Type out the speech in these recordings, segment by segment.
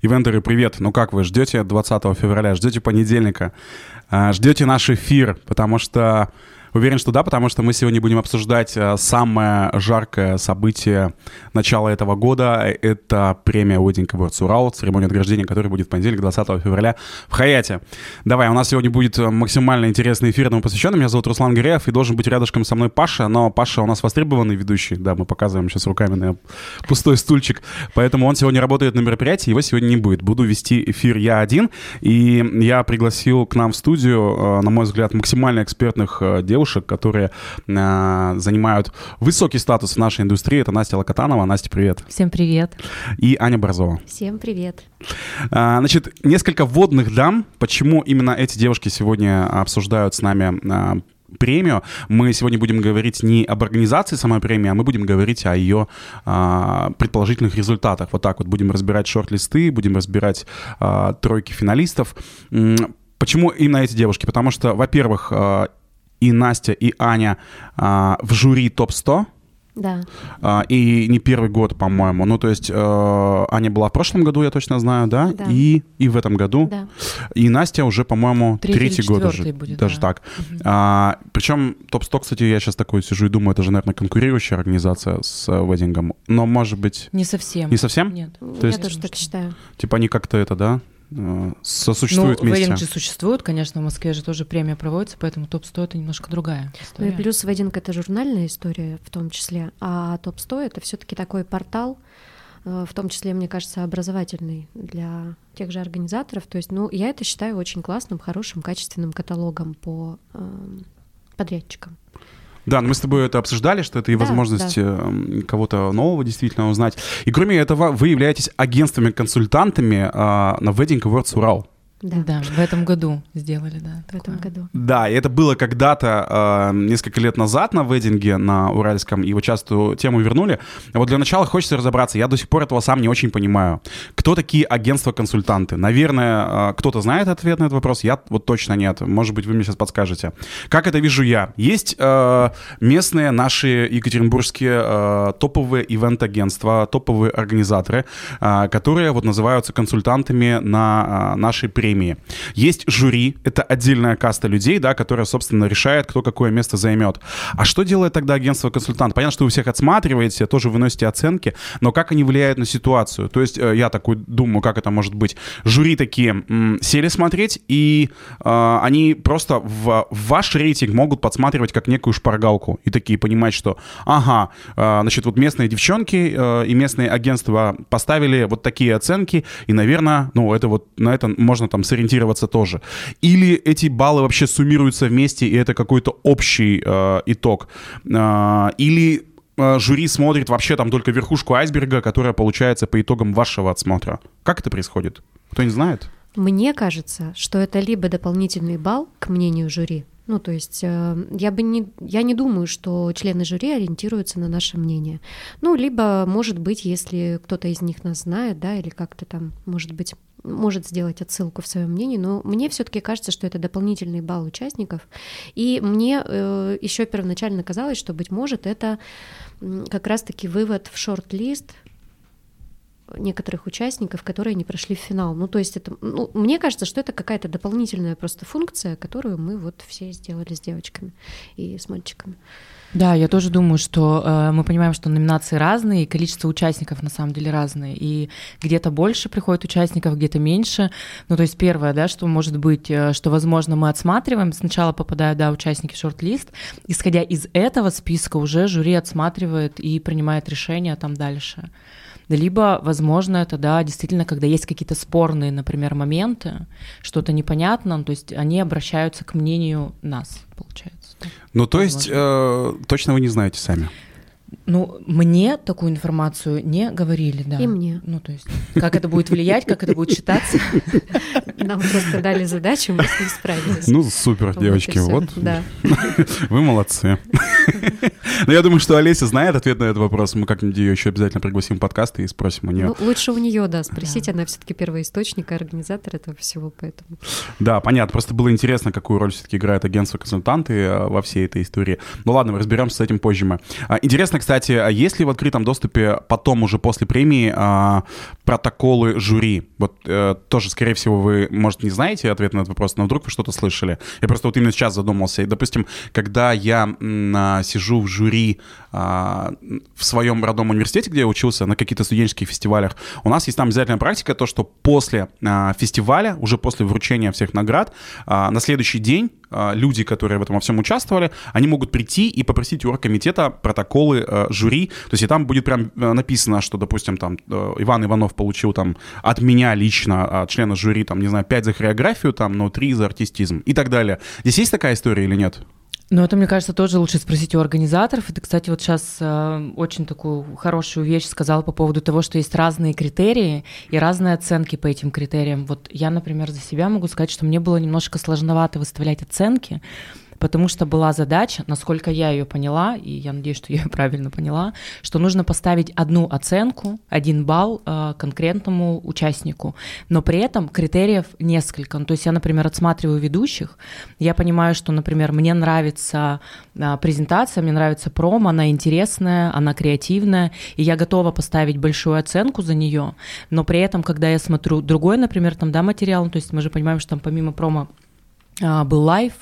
Ивентеры, привет! Ну как вы, ждете 20 февраля, ждете понедельника, а, ждете наш эфир, потому что Уверен, что да, потому что мы сегодня будем обсуждать э, самое жаркое событие начала этого года. Это премия Wedding Awards Урал, церемония награждения, которая будет в понедельник, 20 февраля в Хаяте. Давай, у нас сегодня будет э, максимально интересный эфир этому посвященный. Меня зовут Руслан Гореев, и должен быть рядышком со мной Паша, но Паша у нас востребованный ведущий. Да, мы показываем сейчас руками на пустой стульчик. Поэтому он сегодня работает на мероприятии, его сегодня не будет. Буду вести эфир я один, и я пригласил к нам в студию, э, на мой взгляд, максимально экспертных девушек, девушек, которые э, занимают высокий статус в нашей индустрии. Это Настя Локотанова. Настя, привет. Всем привет. И Аня Борзова. Всем привет. А, значит, несколько вводных дам. Почему именно эти девушки сегодня обсуждают с нами а, премию. Мы сегодня будем говорить не об организации самой премии, а мы будем говорить о ее а, предположительных результатах. Вот так вот будем разбирать шорт-листы, будем разбирать а, тройки финалистов. Почему именно эти девушки? Потому что, во-первых, и Настя, и Аня а, в жюри топ-100. Да. А, и не первый год, по-моему. Ну, то есть э, Аня была в прошлом году, я точно знаю, да? Да. И, и в этом году. Да. И Настя уже, по-моему, Третий третий, год уже. будет, даже да. так. А, причем топ-100, кстати, я сейчас такой сижу и думаю, это же, наверное, конкурирующая организация с Wedding. Но, может быть, Не совсем. не совсем? Нет. То Я есть- тоже так считаю. Типа они как-то это, да, сосуществуют ну, вместе. вейдинг же существует, конечно, в Москве же тоже премия проводится, поэтому топ-100 это немножко другая Ну и история. плюс вейдинг это журнальная история в том числе, а топ-100 это все-таки такой портал, э, в том числе, мне кажется, образовательный для тех же организаторов. То есть, ну, я это считаю очень классным, хорошим, качественным каталогом по эм, подрядчикам. Да, но мы с тобой это обсуждали, что это и Да, возможность э, кого-то нового действительно узнать. И кроме этого, вы являетесь агентствами-консультантами а, на Wedding Awards Урал. Да, Да, в этом году сделали, да. в этом году. Да, и это было когда-то, э, несколько лет назад на вединге на Уральском, и вот сейчас эту тему вернули. А Вот для начала хочется разобраться, я до сих пор этого сам не очень понимаю. Кто такие агентства-консультанты? Наверное, э, кто-то знает ответ на этот вопрос, я вот точно нет. Может быть, вы мне сейчас подскажете. Как это вижу я? Есть э, местные наши екатеринбургские э, топовые ивент-агентства, топовые организаторы, э, которые вот называются консультантами на э, нашей премии. Есть жюри, это отдельная каста людей, да, которая, собственно, решает, кто какое место займет. А что делает тогда агентство-консультант? Понятно, что вы всех отсматриваете, тоже выносите оценки, но как они влияют на ситуацию? То есть э, я такой думаю, как это может быть. Жюри такие м, сели смотреть, и э, они просто в ваш рейтинг могут подсматривать как некую шпаргалку и такие понимать, что ага, э, значит, вот местные девчонки э, и местные агентства поставили вот такие оценки, и, наверное, ну, это вот на это можно там сориентироваться тоже. Или эти баллы вообще суммируются вместе, и это какой-то общий э, итог. Э, или э, жюри смотрит вообще там только верхушку айсберга, которая получается по итогам вашего отсмотра. Как это происходит? Кто не знает? Мне кажется, что это либо дополнительный балл к мнению жюри. Ну, то есть э, я бы не, я не думаю, что члены жюри ориентируются на наше мнение. Ну, либо, может быть, если кто-то из них нас знает, да, или как-то там, может быть, может сделать отсылку в своем мнении, но мне все-таки кажется, что это дополнительный балл участников. И мне э, еще первоначально казалось, что, быть может, это как раз-таки вывод в шорт-лист некоторых участников, которые не прошли в финал. Ну, то есть это, ну, мне кажется, что это какая-то дополнительная просто функция, которую мы вот все сделали с девочками и с мальчиками. Да, я тоже думаю, что э, мы понимаем, что номинации разные, и количество участников на самом деле разные. И где-то больше приходит участников, где-то меньше. Ну, то есть первое, да, что может быть, э, что, возможно, мы отсматриваем, сначала попадают, да, участники в шорт-лист, исходя из этого списка уже жюри отсматривает и принимает решение там дальше. Либо, возможно, это, да, действительно, когда есть какие-то спорные, например, моменты, что-то непонятно, то есть они обращаются к мнению нас, получается. Ну, то есть, э, точно вы не знаете сами. Ну, мне такую информацию не говорили, да. И мне. Ну, то есть, как это будет влиять, как это будет считаться. Нам просто дали задачу, мы с ней справились. Ну, супер, Вот девочки, вот. Да. Вы молодцы. Но я думаю, что Олеся знает ответ на этот вопрос. Мы как-нибудь ее еще обязательно пригласим в подкаст и спросим у нее. Ну, лучше у нее, да, спросить. Она все-таки первоисточник, и организатор этого всего, поэтому. Да, понятно. Просто было интересно, какую роль все-таки играет агентство-консультанты э, во всей этой истории. Ну ладно, мы разберемся с этим позже мы. А, Интересно, кстати, а есть ли в открытом доступе потом, уже после премии, а, протоколы жюри? Вот э, тоже, скорее всего, вы, может, не знаете ответ на этот вопрос, но вдруг вы что-то слышали. Я просто вот именно сейчас задумался. И, допустим, когда я м, сижу в жюри а, в своем родном университете, где я учился, на каких-то студенческих фестивалях, у нас есть там обязательная практика, то, что после а, фестиваля, уже после вручения всех наград, а, на следующий день люди, которые в этом во всем участвовали, они могут прийти и попросить у оргкомитета протоколы э, жюри. То есть и там будет прям э, написано, что, допустим, там э, Иван Иванов получил там от меня лично, от члена жюри, там, не знаю, 5 за хореографию, там, но 3 за артистизм и так далее. Здесь есть такая история или нет? Ну, это, мне кажется, тоже лучше спросить у организаторов. Ты, кстати, вот сейчас э, очень такую хорошую вещь сказала по поводу того, что есть разные критерии и разные оценки по этим критериям. Вот я, например, за себя могу сказать, что мне было немножко сложновато выставлять оценки, потому что была задача, насколько я ее поняла, и я надеюсь, что я ее правильно поняла, что нужно поставить одну оценку, один балл э, конкретному участнику, но при этом критериев несколько. Ну, то есть я, например, отсматриваю ведущих, я понимаю, что, например, мне нравится э, презентация, мне нравится промо, она интересная, она креативная, и я готова поставить большую оценку за нее, но при этом, когда я смотрю другой, например, там, да, материал, ну, то есть мы же понимаем, что там помимо промо а, был live,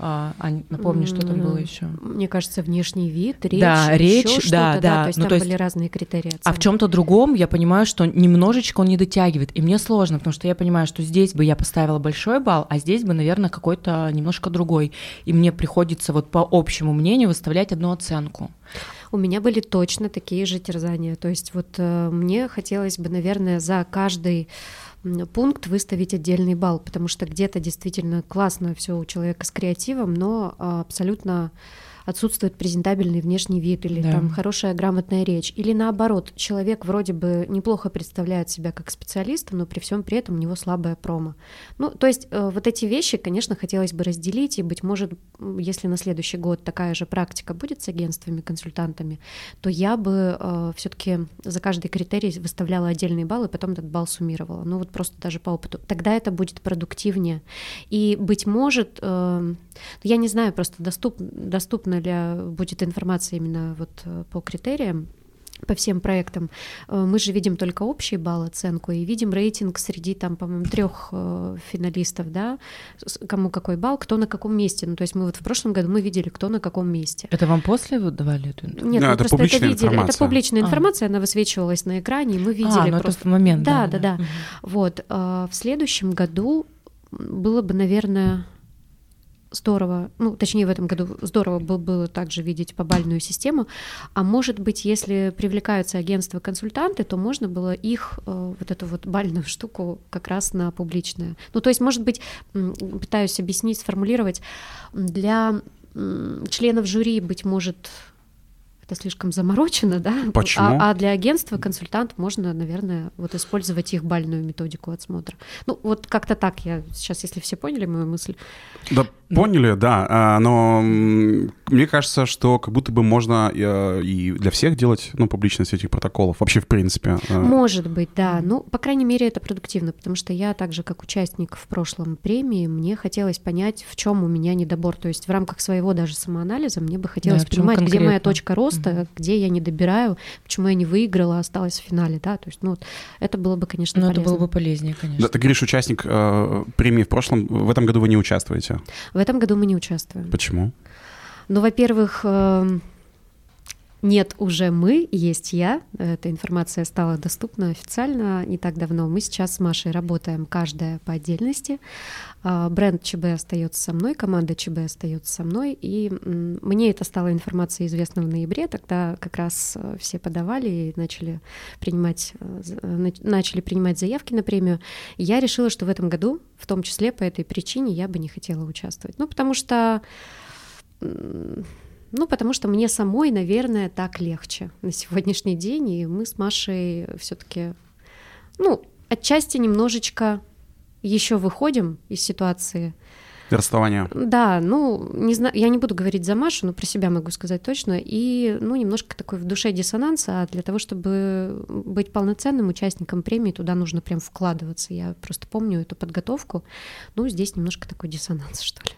а, Ань, напомни, что там было еще. Мне кажется, внешний вид, речь, да, речь, да, да, да. То есть ну, там то есть, были разные критерии. Оценки. А в чем-то другом я понимаю, что немножечко он не дотягивает, и мне сложно, потому что я понимаю, что здесь бы я поставила большой балл, а здесь бы, наверное, какой-то немножко другой, и мне приходится вот по общему мнению выставлять одну оценку. У меня были точно такие же терзания. То есть вот э, мне хотелось бы, наверное, за каждый пункт выставить отдельный балл, потому что где-то действительно классно все у человека с креативом, но а, абсолютно отсутствует презентабельный внешний вид или да. там хорошая грамотная речь. Или наоборот, человек вроде бы неплохо представляет себя как специалист, но при всем при этом у него слабая промо. Ну, то есть э, вот эти вещи, конечно, хотелось бы разделить, и, быть может, если на следующий год такая же практика будет с агентствами, консультантами, то я бы э, все-таки за каждый критерий выставляла отдельный балл и потом этот балл суммировала. Ну вот просто даже по опыту. Тогда это будет продуктивнее. И, быть может, э, я не знаю просто, доступ, доступно ли будет информация именно вот э, по критериям, по всем проектам. Э, мы же видим только общий балл оценку и видим рейтинг среди там, по-моему, трех э, финалистов, да, кому какой балл, кто на каком месте. Ну, то есть мы вот в прошлом году мы видели, кто на каком месте. Это вам после вы давали эту информацию? Нет, да, мы это просто это видели. Информация. Это публичная а. информация, она высвечивалась на экране, и мы видели а, ну просто... это в момент. Да, да, да. да. Угу. Вот. В следующем году было бы, наверное, здорово, ну, точнее, в этом году здорово было, было также видеть побальную систему, а может быть, если привлекаются агентства-консультанты, то можно было их, э, вот эту вот бальную штуку как раз на публичное. Ну, то есть, может быть, пытаюсь объяснить, сформулировать, для членов жюри, быть может, это слишком заморочено, да? Почему? А, а для агентства консультант можно, наверное, вот использовать их бальную методику отсмотра. Ну, вот как-то так я сейчас, если все поняли мою мысль. Да, поняли, да, а, но мне кажется, что как будто бы можно э, и для всех делать, ну, публичность этих протоколов, вообще в принципе. Э. Может быть, да, ну, по крайней мере, это продуктивно, потому что я также как участник в прошлом премии, мне хотелось понять, в чем у меня недобор, то есть в рамках своего даже самоанализа мне бы хотелось да, понимать, где моя точка роста, mm-hmm. где я не добираю, почему я не выиграла, осталась в финале, да, то есть, ну, это было бы, конечно, ну, полезно. это было бы полезнее, конечно. Да, ты говоришь, участник э, премии в прошлом, в этом году вы не участвуете? В этом году мы не участвуем. Почему? Ну, во-первых, эм, нет уже мы, есть я. Эта информация стала доступна официально не так давно. Мы сейчас с Машей работаем каждая по отдельности. А, бренд ЧБ остается со мной, команда ЧБ остается со мной. И мне это стало информацией известна в ноябре. Тогда как раз э, все подавали и начали принимать, э, начали принимать заявки на премию. я решила, что в этом году, в том числе по этой причине, я бы не хотела участвовать. Ну, потому что ну, потому что мне самой, наверное, так легче на сегодняшний день, и мы с Машей все-таки, ну, отчасти немножечко еще выходим из ситуации Расставание. Да, ну, не знаю, я не буду говорить за Машу, но про себя могу сказать точно. И, ну, немножко такой в душе диссонанс, а для того, чтобы быть полноценным участником премии, туда нужно прям вкладываться. Я просто помню эту подготовку. Ну, здесь немножко такой диссонанс, что ли.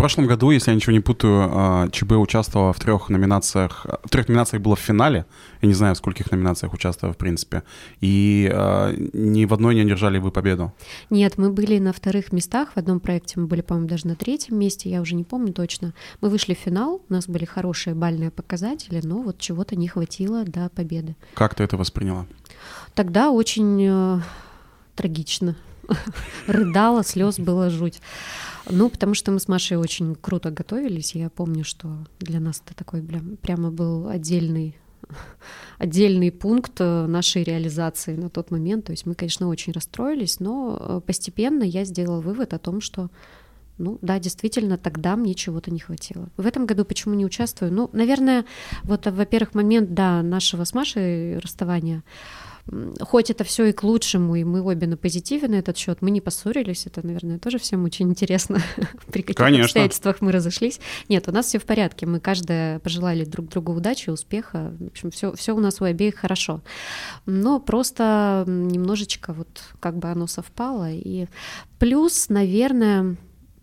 В прошлом году, если я ничего не путаю, а, ЧБ участвовала в трех номинациях. В трех номинациях было в финале. Я не знаю, в скольких номинациях участвовала, в принципе. И э, ни в одной не одержали вы победу. Нет, мы были на вторых местах. В одном проекте мы были, по-моему, даже на третьем месте. Я уже не помню точно. Мы вышли в финал. У нас были хорошие бальные показатели, но вот чего-то не хватило до победы. Как ты это восприняла? Тогда очень э, трагично. Рыдала, слез было жуть. Ну, потому что мы с Машей очень круто готовились. Я помню, что для нас это такой прям, прямо был отдельный отдельный пункт э, нашей реализации на тот момент. То есть мы, конечно, очень расстроились, но э, постепенно я сделала вывод о том, что ну да, действительно, тогда мне чего-то не хватило. В этом году почему не участвую? Ну, наверное, вот, во-первых, момент, да, нашего с Машей расставания, хоть это все и к лучшему, и мы обе на позитиве на этот счет, мы не поссорились, это, наверное, тоже всем очень интересно, при каких Конечно. обстоятельствах мы разошлись. Нет, у нас все в порядке, мы каждая пожелали друг другу удачи, успеха, в общем, все, все у нас у обеих хорошо. Но просто немножечко вот как бы оно совпало, и плюс, наверное,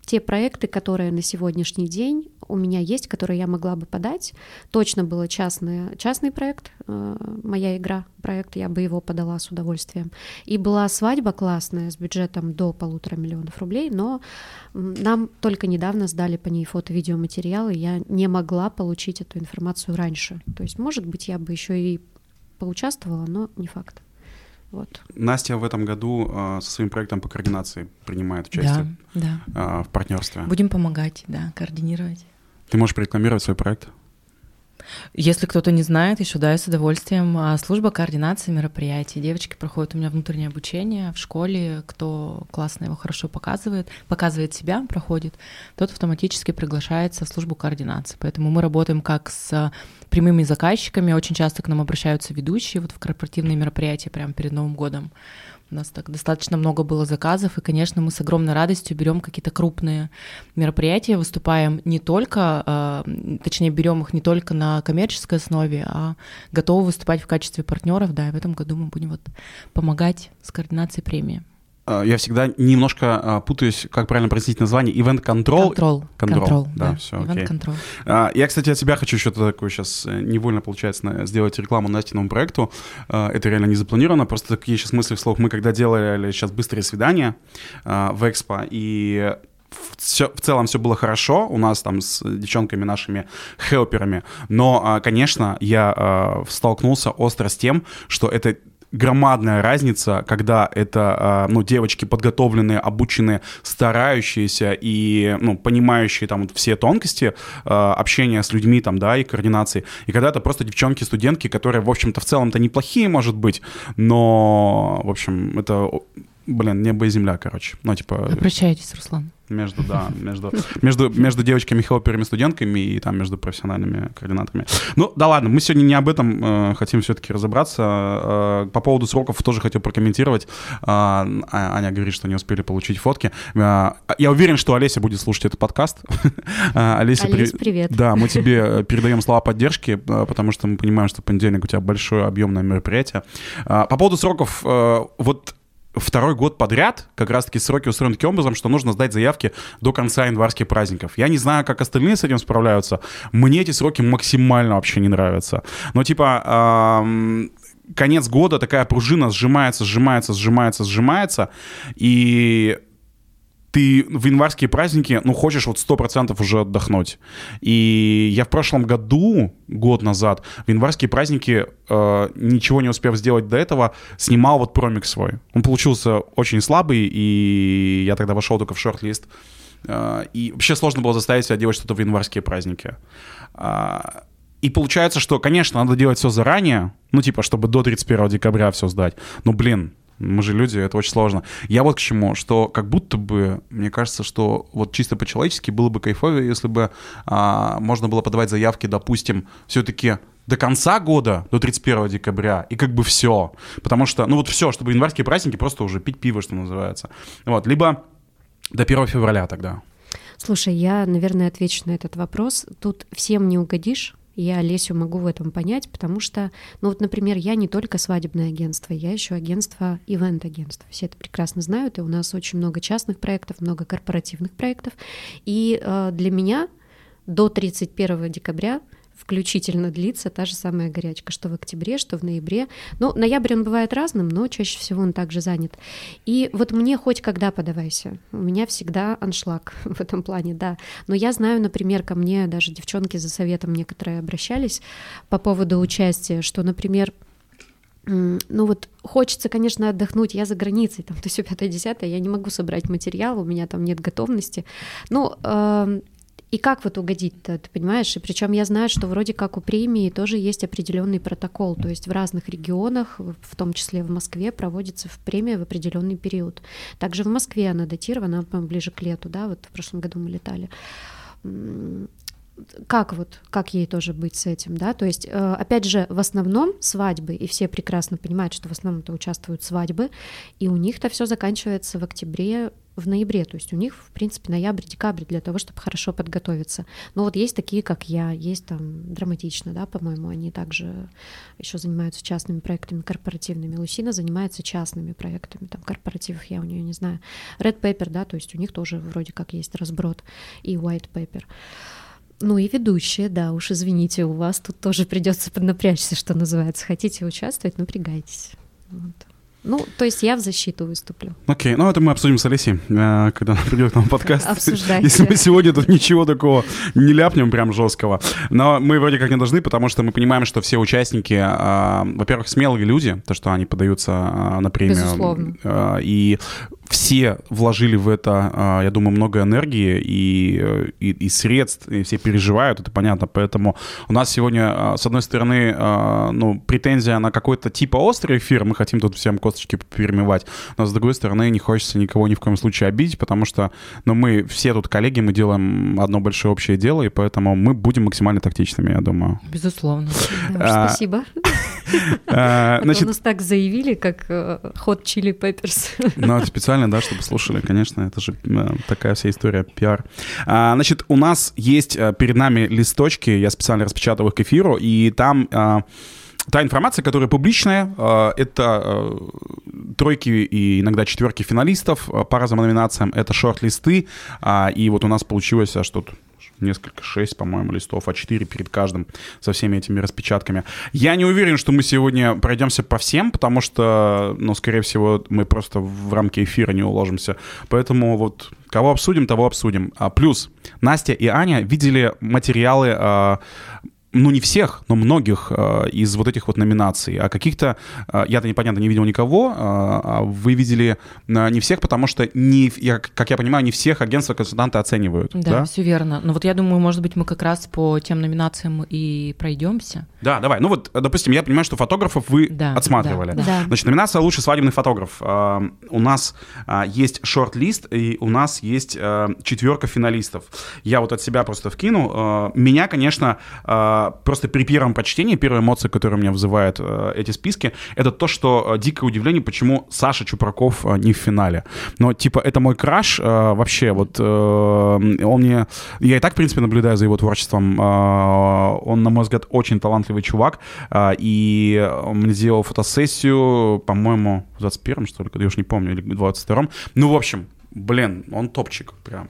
те проекты, которые на сегодняшний день у меня есть, которые я могла бы подать, точно был частный, частный проект, э, моя игра, проект, я бы его подала с удовольствием. И была свадьба классная с бюджетом до полутора миллионов рублей, но нам только недавно сдали по ней фото-видеоматериалы, я не могла получить эту информацию раньше. То есть, может быть, я бы еще и поучаствовала, но не факт. Вот. Настя в этом году э, со своим проектом по координации принимает участие да, да. Э, в партнерстве. Будем помогать, да, координировать. Ты можешь рекламировать свой проект? Если кто-то не знает, еще да, я с удовольствием. А, служба координации мероприятий. Девочки проходят у меня внутреннее обучение в школе. Кто классно его хорошо показывает, показывает себя, проходит, тот автоматически приглашается в службу координации. Поэтому мы работаем как с прямыми заказчиками. Очень часто к нам обращаются ведущие вот в корпоративные мероприятия прямо перед Новым годом. У нас так достаточно много было заказов, и, конечно, мы с огромной радостью берем какие-то крупные мероприятия, выступаем не только, э, точнее, берем их не только на коммерческой основе, а готовы выступать в качестве партнеров. Да, и в этом году мы будем вот помогать с координацией премии. А, я всегда немножко а, путаюсь, как правильно произносить название. Event Control. Control. Control, control да, да, все, Event окей. Control. А, я, кстати, от себя хочу что-то такое сейчас э, невольно, получается, сделать рекламу Настиному проекту. Это реально не запланировано, просто такие сейчас мысли вслух. Мы когда делали сейчас быстрые свидания в Экспо, и все, в целом все было хорошо у нас там с девчонками нашими хелперами, но, конечно, я столкнулся остро с тем, что это громадная разница, когда это, а, ну, девочки подготовленные, обученные, старающиеся и, ну, понимающие там вот все тонкости а, общения с людьми там, да, и координации. И когда это просто девчонки-студентки, которые, в общем-то, в целом-то неплохие, может быть, но, в общем, это, блин, небо и земля, короче. Ну, типа... Обращайтесь, Руслан между, да, между, между, между девочками хелперами студентками и там между профессиональными координаторами. Ну, да ладно, мы сегодня не об этом э, хотим все-таки разобраться. Э, по поводу сроков тоже хотел прокомментировать. Э, Аня говорит, что не успели получить фотки. Э, я уверен, что Олеся будет слушать этот подкаст. Э, Олеся, Олесь, при... привет. Да, мы тебе э, передаем слова поддержки, э, потому что мы понимаем, что понедельник у тебя большое объемное мероприятие. По поводу сроков, вот второй год подряд как раз-таки сроки устроены таким образом, что нужно сдать заявки до конца январских праздников. Я не знаю, как остальные с этим справляются. Мне эти сроки максимально вообще не нравятся. Но типа... Конец года такая пружина сжимается, сжимается, сжимается, сжимается, и ты в январские праздники, ну, хочешь вот сто процентов уже отдохнуть. И я в прошлом году, год назад, в январские праздники, э, ничего не успев сделать до этого, снимал вот промик свой. Он получился очень слабый, и я тогда вошел только в шорт-лист. Э, и вообще сложно было заставить себя делать что-то в январские праздники. Э, и получается, что, конечно, надо делать все заранее, ну, типа, чтобы до 31 декабря все сдать. Но, блин, мы же люди, это очень сложно. Я вот к чему, что как будто бы, мне кажется, что вот чисто по-человечески было бы кайфовее, если бы а, можно было подавать заявки, допустим, все-таки до конца года, до 31 декабря, и как бы все. Потому что, ну вот все, чтобы январские праздники просто уже пить пиво, что называется. Вот, либо до 1 февраля тогда. Слушай, я, наверное, отвечу на этот вопрос. Тут всем не угодишь, я Лесю могу в этом понять, потому что, ну вот, например, я не только свадебное агентство, я еще агентство, ивент-агентство. Все это прекрасно знают, и у нас очень много частных проектов, много корпоративных проектов. И э, для меня до 31 декабря включительно длится та же самая горячка, что в октябре, что в ноябре. Ну, ноябрь он бывает разным, но чаще всего он также занят. И вот мне хоть когда подавайся, у меня всегда аншлаг в этом плане, да. Но я знаю, например, ко мне даже девчонки за советом некоторые обращались по поводу участия, что, например, ну вот хочется, конечно, отдохнуть, я за границей, там, то есть 5-10, я не могу собрать материал, у меня там нет готовности. Ну, э, и как вот угодить-то, ты понимаешь? И причем я знаю, что вроде как у премии тоже есть определенный протокол, то есть в разных регионах, в том числе в Москве, проводится в премия в определенный период. Также в Москве она датирована, ближе к лету, да, вот в прошлом году мы летали как вот, как ей тоже быть с этим, да, то есть, э, опять же, в основном свадьбы, и все прекрасно понимают, что в основном-то участвуют свадьбы, и у них-то все заканчивается в октябре, в ноябре, то есть у них, в принципе, ноябрь-декабрь для того, чтобы хорошо подготовиться. Но вот есть такие, как я, есть там драматично, да, по-моему, они также еще занимаются частными проектами корпоративными. Лусина занимается частными проектами, там, корпоративов я у нее не знаю. Red Paper, да, то есть у них тоже вроде как есть разброд и White Paper. Ну и ведущие, да, уж извините, у вас тут тоже придется поднапрячься, что называется. Хотите участвовать, напрягайтесь. Вот. Ну, то есть я в защиту выступлю. Окей, okay. ну это мы обсудим с Алисией, э, когда она придет к нам подкаст. Обсуждайте. Если мы сегодня тут ничего такого не ляпнем прям жесткого. Но мы вроде как не должны, потому что мы понимаем, что все участники, э, во-первых, смелые люди, то, что они подаются э, на премию. Безусловно. И все вложили в это, а, я думаю, много энергии и, и, и средств, и все переживают, это понятно. Поэтому у нас сегодня, а, с одной стороны, а, ну, претензия на какой-то типа острый эфир, мы хотим тут всем косточки перемывать, но с другой стороны, не хочется никого ни в коем случае обидеть, потому что, ну, мы все тут коллеги, мы делаем одно большое общее дело, и поэтому мы будем максимально тактичными, я думаю. Безусловно. Да, спасибо. Значит, у нас так заявили, как э, Hot Chili Peppers. Ну, это специально, да, чтобы слушали, конечно, это же э, такая вся история пиар. А, значит, у нас есть э, перед нами листочки, я специально распечатал их к эфиру, и там та информация, которая публичная, это тройки и иногда четверки финалистов по разным номинациям, это шорт-листы, а, и вот у нас получилось аж тут несколько, шесть, по-моему, листов, а четыре перед каждым со всеми этими распечатками. Я не уверен, что мы сегодня пройдемся по всем, потому что, ну, скорее всего, мы просто в рамки эфира не уложимся. Поэтому вот кого обсудим, того обсудим. А, плюс Настя и Аня видели материалы а, ну, не всех, но многих э, из вот этих вот номинаций. А каких-то, э, я-то непонятно не видел никого, э, а вы видели э, не всех, потому что, не, я, как я понимаю, не всех агентства-консультанты оценивают. Да, да, все верно. Но вот я думаю, может быть, мы как раз по тем номинациям и пройдемся. Да, давай. Ну вот, допустим, я понимаю, что фотографов вы да, отсматривали. Да, да. Значит, номинация «Лучший свадебный фотограф». Э, у нас э, есть шорт-лист, и у нас есть э, четверка финалистов. Я вот от себя просто вкину. Э, меня, конечно... Э, просто при первом прочтении, первая эмоция, которая меня вызывает э, эти списки, это то, что э, дикое удивление, почему Саша Чупраков э, не в финале. Но, типа, это мой краш вообще, вот он мне... Я и так, в принципе, наблюдаю за его творчеством. Он, на мой взгляд, очень талантливый чувак, и он сделал фотосессию, по-моему, в 21-м, что ли, я уж не помню, или в 22-м. Ну, в общем, блин, он топчик прям.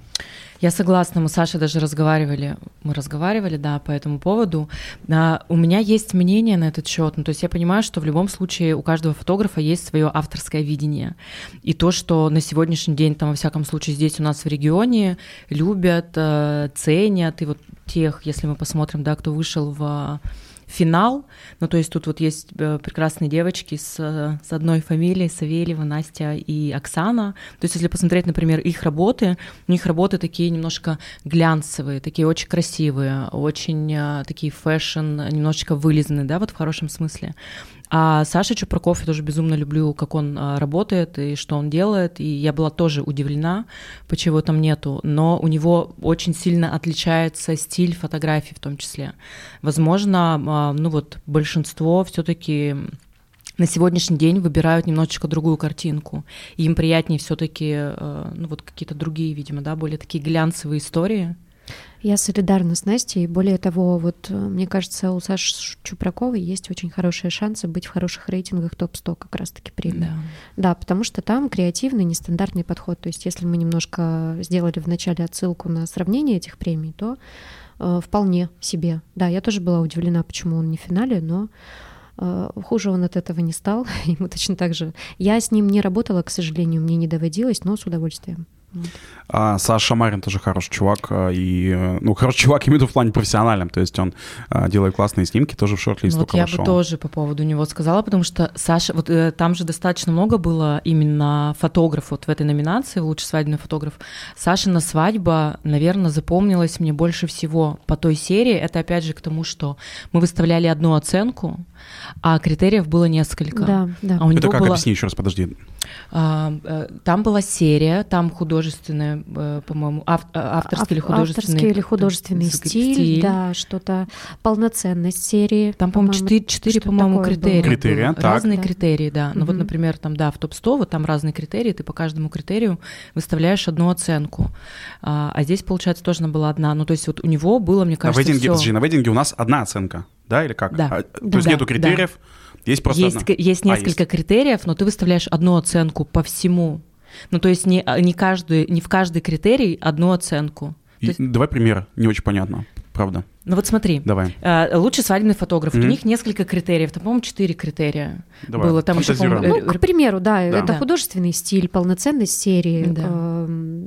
Я согласна, мы с Сашей даже разговаривали, мы разговаривали, да, по этому поводу. А, у меня есть мнение на этот счет, ну, то есть я понимаю, что в любом случае у каждого фотографа есть свое авторское видение. И то, что на сегодняшний день, там, во всяком случае, здесь у нас в регионе любят, э, ценят, и вот тех, если мы посмотрим, да, кто вышел в финал. Ну, то есть тут вот есть э, прекрасные девочки с, с одной фамилией, Савельева, Настя и Оксана. То есть если посмотреть, например, их работы, у них работы такие немножко глянцевые, такие очень красивые, очень э, такие fashion, немножечко вылизанные, да, вот в хорошем смысле. А Саша Чупраков я тоже безумно люблю, как он а, работает и что он делает. И я была тоже удивлена, почему там нету. Но у него очень сильно отличается стиль фотографий в том числе. Возможно, а, ну вот большинство все-таки на сегодняшний день выбирают немножечко другую картинку. Им приятнее все-таки, э, ну вот какие-то другие, видимо, да, более такие глянцевые истории. Я солидарна с Настей. Более того, вот э, мне кажется, у Саши Чупраковой есть очень хорошие шансы быть в хороших рейтингах топ-100 как раз-таки премии. Да. да, потому что там креативный, нестандартный подход. То есть если мы немножко сделали вначале отсылку на сравнение этих премий, то э, вполне себе. Да, я тоже была удивлена, почему он не в финале, но Э, хуже он от этого не стал, ему точно так же. Я с ним не работала, к сожалению, мне не доводилось, но с удовольствием. А Саша Марин тоже хороший чувак, а, и, э, ну, хороший чувак, имею в плане профессиональном, то есть он а, делает классные снимки, тоже в шорт-лист ну, вот я бы тоже по поводу него сказала, потому что Саша, вот э, там же достаточно много было именно фотографов вот в этой номинации, лучший свадебный фотограф. Сашина свадьба, наверное, запомнилась мне больше всего по той серии, это опять же к тому, что мы выставляли одну оценку, а критериев было несколько. Да, да. А у это как, было... объясни еще раз, подожди. А, э, там была серия, там художественная, э, по-моему, ав, э, авторский или художественный, авторский или художественный стиль, стиль, да, что-то полноценность серии. Там, по-моему, четыре, четыре по-моему, критерия. Критерия, так. Разные да. критерии, да. Ну угу. вот, например, там, да, в топ-100, вот там разные критерии, ты по каждому критерию выставляешь одну оценку. А, а здесь, получается, тоже она была одна. Ну, то есть вот у него было, мне кажется, На вейдинге, подожди, на вейдинге у нас одна оценка, да, или как? Да. А, то да, есть да, нету критериев? Да. Есть просто есть, одна. есть а, несколько а, есть. критериев, но ты выставляешь одну оценку по всему. Ну, то есть не, а, не, каждый, не в каждый критерий одну оценку. И, есть... Давай пример, не очень понятно, правда. Ну вот смотри, Давай. Э, лучший свадебный фотограф. Mm-hmm. У них несколько критериев. Там, по-моему, четыре критерия Давай. было. Там еще, ну, к примеру, да, да. это да. художественный стиль, полноценность серии. Да. Э,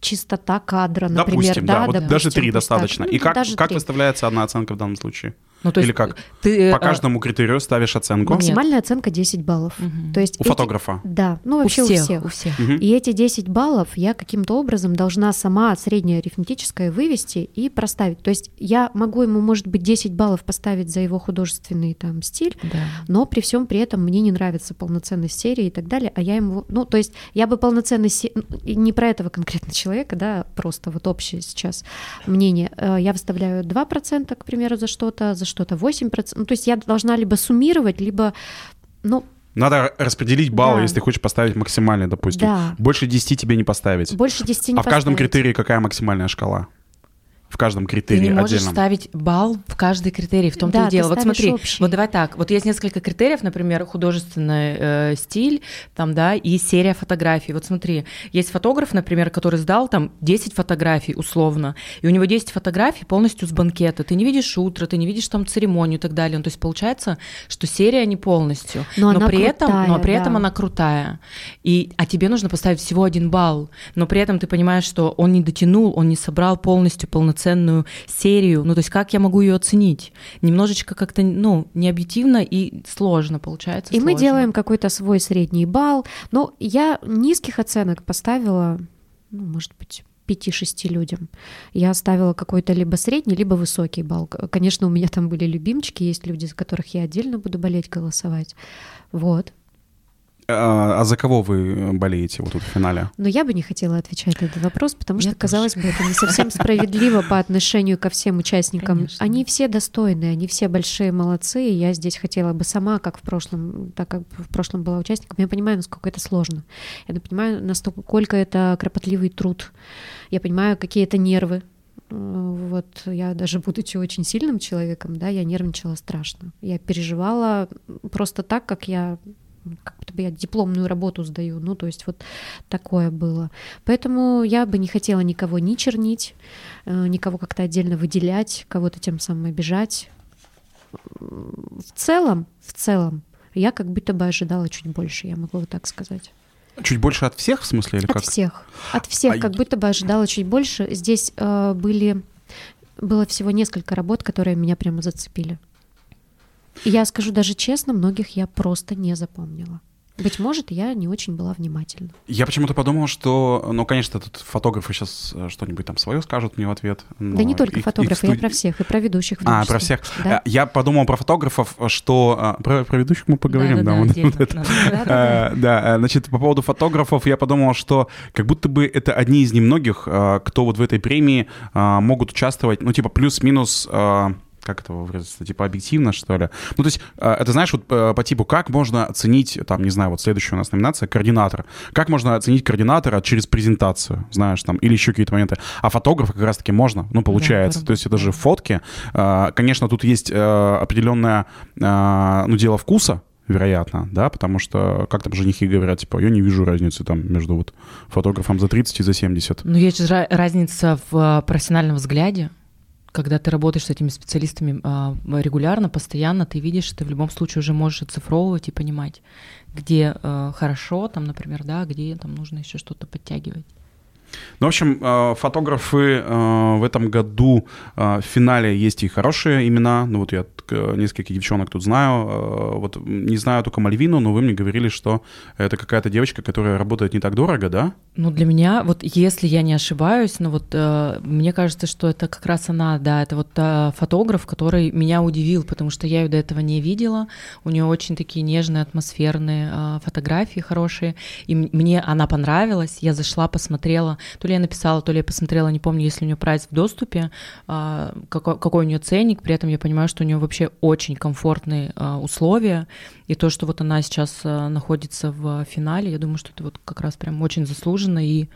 чистота кадра, например. Допустим, да, да вот допустим, даже три достаточно. И как, как выставляется одна оценка в данном случае? Ну, то есть Или как? Ты, По а... каждому критерию ставишь оценку? Максимальная Нет. оценка 10 баллов. Угу. То есть у эти... фотографа? Да, ну вообще у всех. У всех. У всех. Угу. И эти 10 баллов я каким-то образом должна сама среднее арифметическое вывести и проставить. То есть я могу ему, может быть, 10 баллов поставить за его художественный там стиль, да. но при всем при этом мне не нравится полноценность серии и так далее, а я ему, ну, то есть я бы полноценность, не про этого конкретно человека, да, просто вот общее сейчас мнение, э, я выставляю 2%, к примеру, за что-то, за что-то 8%, ну, то есть я должна либо суммировать, либо, ну, надо распределить баллы, да. если ты хочешь поставить максимальный, допустим. Да. Больше 10 тебе не поставить. Больше 10 не А в каждом критерии какая максимальная шкала? В каждом критерии Ты не можешь отдельном. ставить балл в каждый критерий, в том-то да, и дело. Вот смотри, общий. вот давай так, вот есть несколько критериев, например, художественный э, стиль, там, да, и серия фотографий. Вот смотри, есть фотограф, например, который сдал там 10 фотографий условно, и у него 10 фотографий полностью с банкета. Ты не видишь утро, ты не видишь там церемонию и так далее. Ну, то есть получается, что серия не полностью, но, но она при крутая, этом, но при да. этом она крутая. И, а тебе нужно поставить всего один балл, но при этом ты понимаешь, что он не дотянул, он не собрал полностью полноценную серию, ну то есть как я могу ее оценить? Немножечко как-то, ну, необъективно и сложно получается. И сложно. мы делаем какой-то свой средний балл, но я низких оценок поставила, ну, может быть, 5-6 людям. Я ставила какой-то либо средний, либо высокий балл. Конечно, у меня там были любимчики, есть люди, за которых я отдельно буду болеть, голосовать. Вот. А, а за кого вы болеете вот тут в финале? Но я бы не хотела отвечать на этот вопрос, потому что, казалось бы, это не совсем справедливо по отношению ко всем участникам. Конечно. Они все достойны, они все большие молодцы, и я здесь хотела бы сама, как в прошлом, так как в прошлом была участником, я понимаю, насколько это сложно. Я понимаю, насколько это кропотливый труд. Я понимаю, какие это нервы, вот я даже будучи очень сильным человеком, да, я нервничала страшно. Я переживала просто так, как я как бы я дипломную работу сдаю, ну, то есть вот такое было. Поэтому я бы не хотела никого ни чернить, э, никого как-то отдельно выделять, кого-то тем самым обижать. В целом, в целом, я как будто бы ожидала чуть больше, я могу вот так сказать. Чуть больше от всех, в смысле, или от как? От всех. От всех, а... как будто бы ожидала чуть больше. Здесь э, были было всего несколько работ, которые меня прямо зацепили. Я скажу даже честно, многих я просто не запомнила. Быть может, я не очень была внимательна. Я почему-то подумал, что, ну, конечно, тут фотографы сейчас э, что-нибудь там свое скажут мне в ответ. Да не только фотографы, их студ... я про всех, и про ведущих. А, про всех. Да? Э, я подумал про фотографов, что... Э, про, про ведущих мы поговорим, да, да, да, значит, по поводу фотографов я подумал, что как будто бы это одни из немногих, кто вот в этой премии могут участвовать, ну, типа, плюс-минус как это выразиться, типа объективно, что ли. Ну, то есть, э, это знаешь, вот э, по типу, как можно оценить, там, не знаю, вот следующая у нас номинация, координатор. Как можно оценить координатора через презентацию, знаешь, там, или еще какие-то моменты. А фотографа как раз-таки можно, ну, получается. Да, то есть это же фотки. Э, конечно, тут есть определенное, ну, дело вкуса, вероятно, да, потому что, как там женихи говорят, типа, я не вижу разницы там между вот фотографом за 30 и за 70. Ну, есть же разница в профессиональном взгляде, когда ты работаешь с этими специалистами а, регулярно, постоянно, ты видишь, ты в любом случае уже можешь оцифровывать и понимать, где а, хорошо, там, например, да, где там нужно еще что-то подтягивать. Ну, в общем, э, фотографы э, в этом году э, в финале есть и хорошие имена. Ну, вот я нескольких девчонок тут знаю. Вот не знаю только Мальвину, но вы мне говорили, что это какая-то девочка, которая работает не так дорого, да? Ну, для меня, вот если я не ошибаюсь, ну вот мне кажется, что это как раз она, да, это вот фотограф, который меня удивил, потому что я ее до этого не видела. У нее очень такие нежные, атмосферные фотографии хорошие. И мне она понравилась. Я зашла, посмотрела то ли я написала, то ли я посмотрела, не помню, если у нее прайс в доступе, а, какой, какой у нее ценник, при этом я понимаю, что у нее вообще очень комфортные а, условия, и то, что вот она сейчас а, находится в финале, я думаю, что это вот как раз прям очень заслуженно и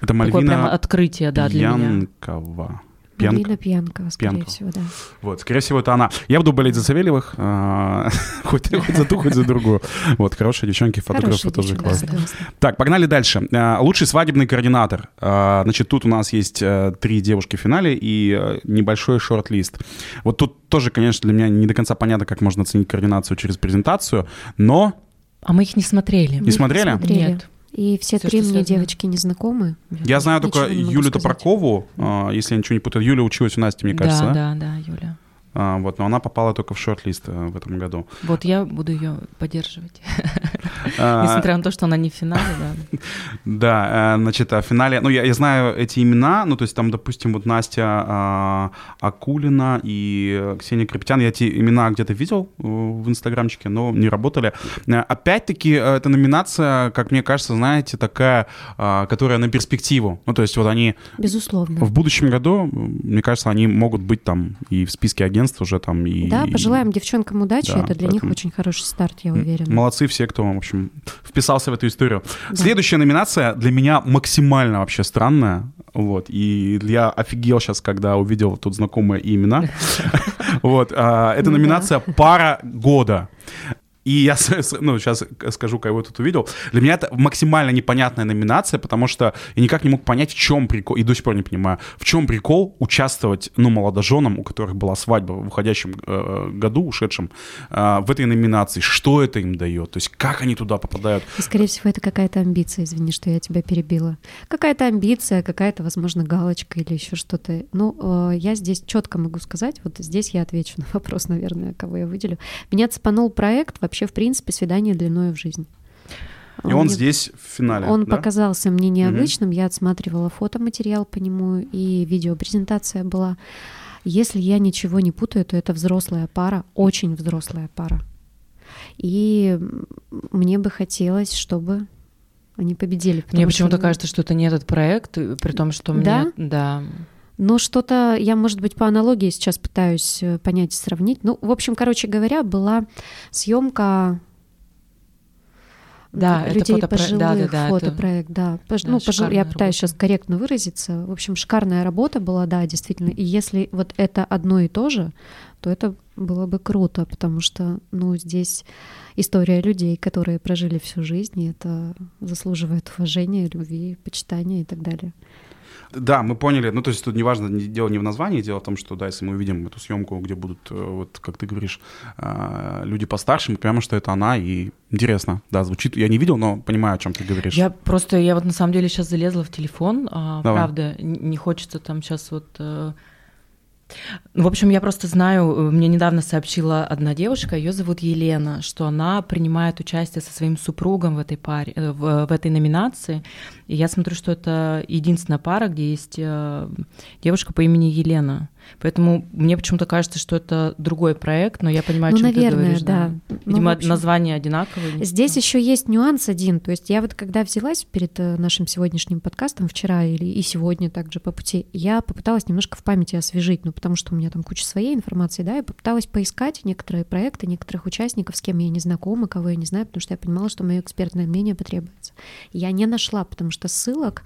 это Мальвина такое прям открытие, да, для Янкова. меня. Пьянка. Марина Пьянкова, скорее Пьянкова. всего, да. Вот, скорее всего, это она. Я буду болеть за Савельевых, а, хоть, хоть за ту, хоть за другую. Вот, хорошие девчонки, фотографы тоже классно. Так, погнали дальше. А, лучший свадебный координатор. А, значит, тут у нас есть три девушки в финале и небольшой шорт-лист. Вот тут тоже, конечно, для меня не до конца понятно, как можно оценить координацию через презентацию, но... А мы их не смотрели. Не смотрели? Нет. И все, все три мне девочки не знакомы. Я знаю только Юлю Топоркову, а, если я ничего не путаю. Юля училась у Насти, мне кажется. Да, да, да, Юля. А, вот, но она попала только в шорт-лист э, в этом году. Вот я буду ее поддерживать. А, Несмотря на то, что она не в финале, да. Да, э, значит, в финале, ну, я, знаю эти имена, ну, то есть там, допустим, вот Настя а, Акулина и Ксения Крепетян, я эти имена где-то видел в инстаграмчике, но не работали. Э, опять-таки, эта номинация, как мне кажется, знаете, такая, которая на перспективу. Ну, то есть вот они... Безусловно. В будущем году, мне кажется, они могут быть там и в списке агентов агентств уже там. И, да, пожелаем девчонкам удачи, да, это для них очень хороший старт, я уверена. Молодцы все, кто, в общем, вписался в эту историю. Да. Следующая номинация для меня максимально вообще странная, вот, и я офигел сейчас, когда увидел тут знакомые имена. Вот, а, это ну номинация «Пара года». И я ну, сейчас скажу, кого я тут увидел. Для меня это максимально непонятная номинация, потому что я никак не мог понять, в чем прикол, и до сих пор не понимаю, в чем прикол участвовать, ну, молодоженам, у которых была свадьба в уходящем э, году, ушедшем, э, в этой номинации. Что это им дает? То есть как они туда попадают? И, скорее всего, это какая-то амбиция, извини, что я тебя перебила. Какая-то амбиция, какая-то, возможно, галочка или еще что-то. Ну, э, я здесь четко могу сказать, вот здесь я отвечу на вопрос, наверное, кого я выделю. Меня цепанул проект вообще, в принципе, свидание длиною в жизнь. И он, он здесь в финале. Он да? показался мне необычным. Угу. Я отсматривала фотоматериал по нему, и видеопрезентация была. Если я ничего не путаю, то это взрослая пара, очень взрослая пара. И мне бы хотелось, чтобы они победили. Мне почему-то что... кажется, что это не этот проект, при том, что да? мне... Да? Но что-то, я, может быть, по аналогии сейчас пытаюсь э, понять, сравнить. Ну, в общем, короче говоря, была съемка да, людей это пожилых, да, да, да, фотопроект, это... да. да ну, пожил... я пытаюсь сейчас корректно выразиться. В общем, шикарная работа была, да, действительно. И если вот это одно и то же, то это было бы круто, потому что, ну, здесь история людей, которые прожили всю жизнь, и это заслуживает уважения, любви, почитания и так далее. Да, мы поняли. Ну, то есть тут неважно, дело не в названии, дело в том, что, да, если мы увидим эту съемку, где будут, э, вот, как ты говоришь, э, люди постарше, мы понимаем, что это она, и интересно, да, звучит. Я не видел, но понимаю, о чем ты говоришь. Я просто, я вот на самом деле сейчас залезла в телефон, а, правда, не хочется там сейчас вот э, в общем, я просто знаю, э, мне недавно сообщила одна девушка, ее зовут Елена, что она принимает участие со своим супругом в этой паре, э, в, в этой номинации. И я смотрю, что это единственная пара, где есть э, девушка по имени Елена. Поэтому мне почему-то кажется, что это другой проект, но я понимаю, ну, о чем наверное, ты говоришь. да. да. Ну, Видимо, в общем, названия одинаковые. Здесь еще есть нюанс один. То есть я вот когда взялась перед э, нашим сегодняшним подкастом вчера или и сегодня также по пути, я попыталась немножко в памяти освежить, ну потому что у меня там куча своей информации, да, и попыталась поискать некоторые проекты, некоторых участников, с кем я не знакома, кого я не знаю, потому что я понимала, что мое экспертное мнение потребуется. Я не нашла, потому что ссылок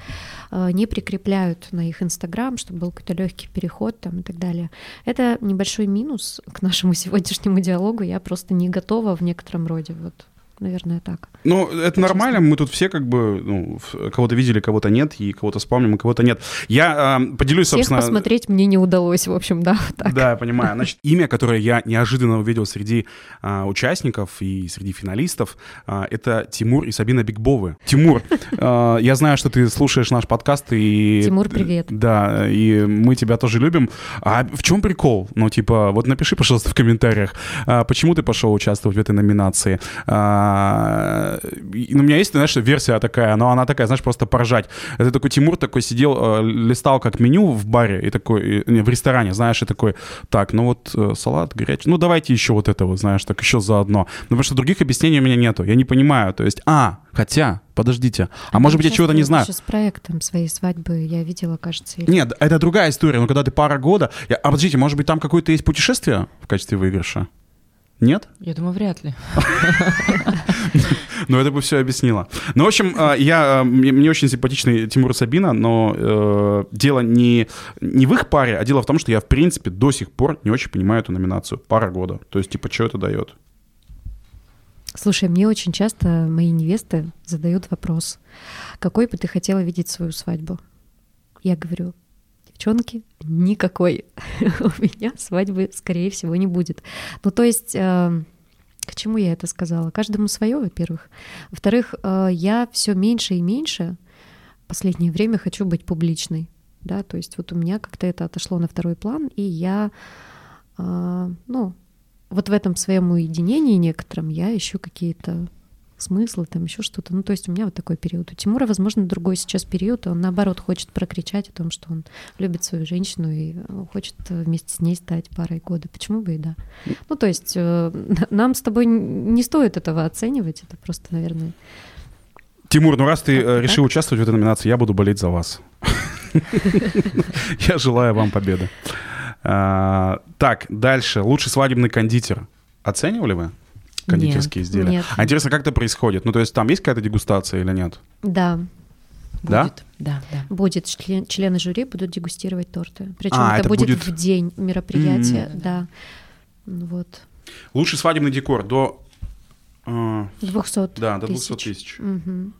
э, не прикрепляют на их инстаграм, чтобы был какой-то легкий переход там и так далее. Это небольшой минус к нашему сегодняшнему диалогу. Я просто не готова в некотором роде. Вот, наверное, так. Ну, это нормально, мы тут все как бы, ну, кого-то видели, кого-то нет, и кого-то вспомним, и кого-то нет. Я э, поделюсь, Всех собственно... посмотреть мне не удалось, в общем, да, так. Да, я понимаю. Значит, имя, которое я неожиданно увидел среди а, участников и среди финалистов, а, это Тимур и Сабина Бигбовы. Тимур, а, я знаю, что ты слушаешь наш подкаст и... Тимур, привет. Да, и мы тебя тоже любим. А в чем прикол? Ну, типа, вот напиши, пожалуйста, в комментариях, а, почему ты пошел участвовать в этой номинации. А, и у меня есть, знаешь, версия такая, но она такая, знаешь, просто поржать. Это такой Тимур такой сидел, э, листал как меню в баре и такой, и- не, в ресторане, знаешь, и такой, так, ну вот э, салат горячий, ну давайте еще вот это вот, знаешь, так еще заодно. Ну, потому что других объяснений у меня нету, я не понимаю. То есть, а, хотя, подождите, а может быть я чего-то не знаю. С проектом своей свадьбы я видела, кажется. или- Нет, это другая история. Но когда ты пара года... Я- А подождите, может быть, там какое-то есть путешествие в качестве выигрыша? Нет? Я думаю, вряд ли. Ну, это бы все объяснило. Ну, в общем, э, я, э, мне очень симпатичный Тимур и Сабина, но э, дело не, не в их паре, а дело в том, что я, в принципе, до сих пор не очень понимаю эту номинацию. Пара года. То есть, типа, что это дает? Слушай, мне очень часто мои невесты задают вопрос, какой бы ты хотела видеть свою свадьбу? Я говорю, девчонки, никакой. У меня свадьбы, скорее всего, не будет. Ну, то есть, э, к чему я это сказала? Каждому свое, во-первых. Во-вторых, э, я все меньше и меньше последнее время хочу быть публичной. Да, то есть вот у меня как-то это отошло на второй план, и я, э, ну, вот в этом своем уединении некотором я ищу какие-то смыслы, там еще что-то. Ну, то есть у меня вот такой период. У Тимура, возможно, другой сейчас период, он, наоборот, хочет прокричать о том, что он любит свою женщину и э, хочет э, вместе с ней стать парой года. Почему бы и да? Ну, то есть э, нам с тобой не стоит этого оценивать, это просто, наверное... Тимур, ну раз ты Как-то решил участвовать в этой номинации, я буду болеть за вас. Я желаю вам победы. А, Так, дальше. Лучший свадебный кондитер. Оценивали вы кондитерские изделия? Нет. А интересно, как это происходит? Ну, то есть там есть какая-то дегустация или нет? Да, Да? Будет. Да, да. будет. Член- члены жюри будут дегустировать торты. Причем А, это, это будет, будет- в день мероприятия, Мгм. да. Ну Вот. Лучший свадебный декор до... э, 200 Да, до 200 тысяч. тысяч. Мгм.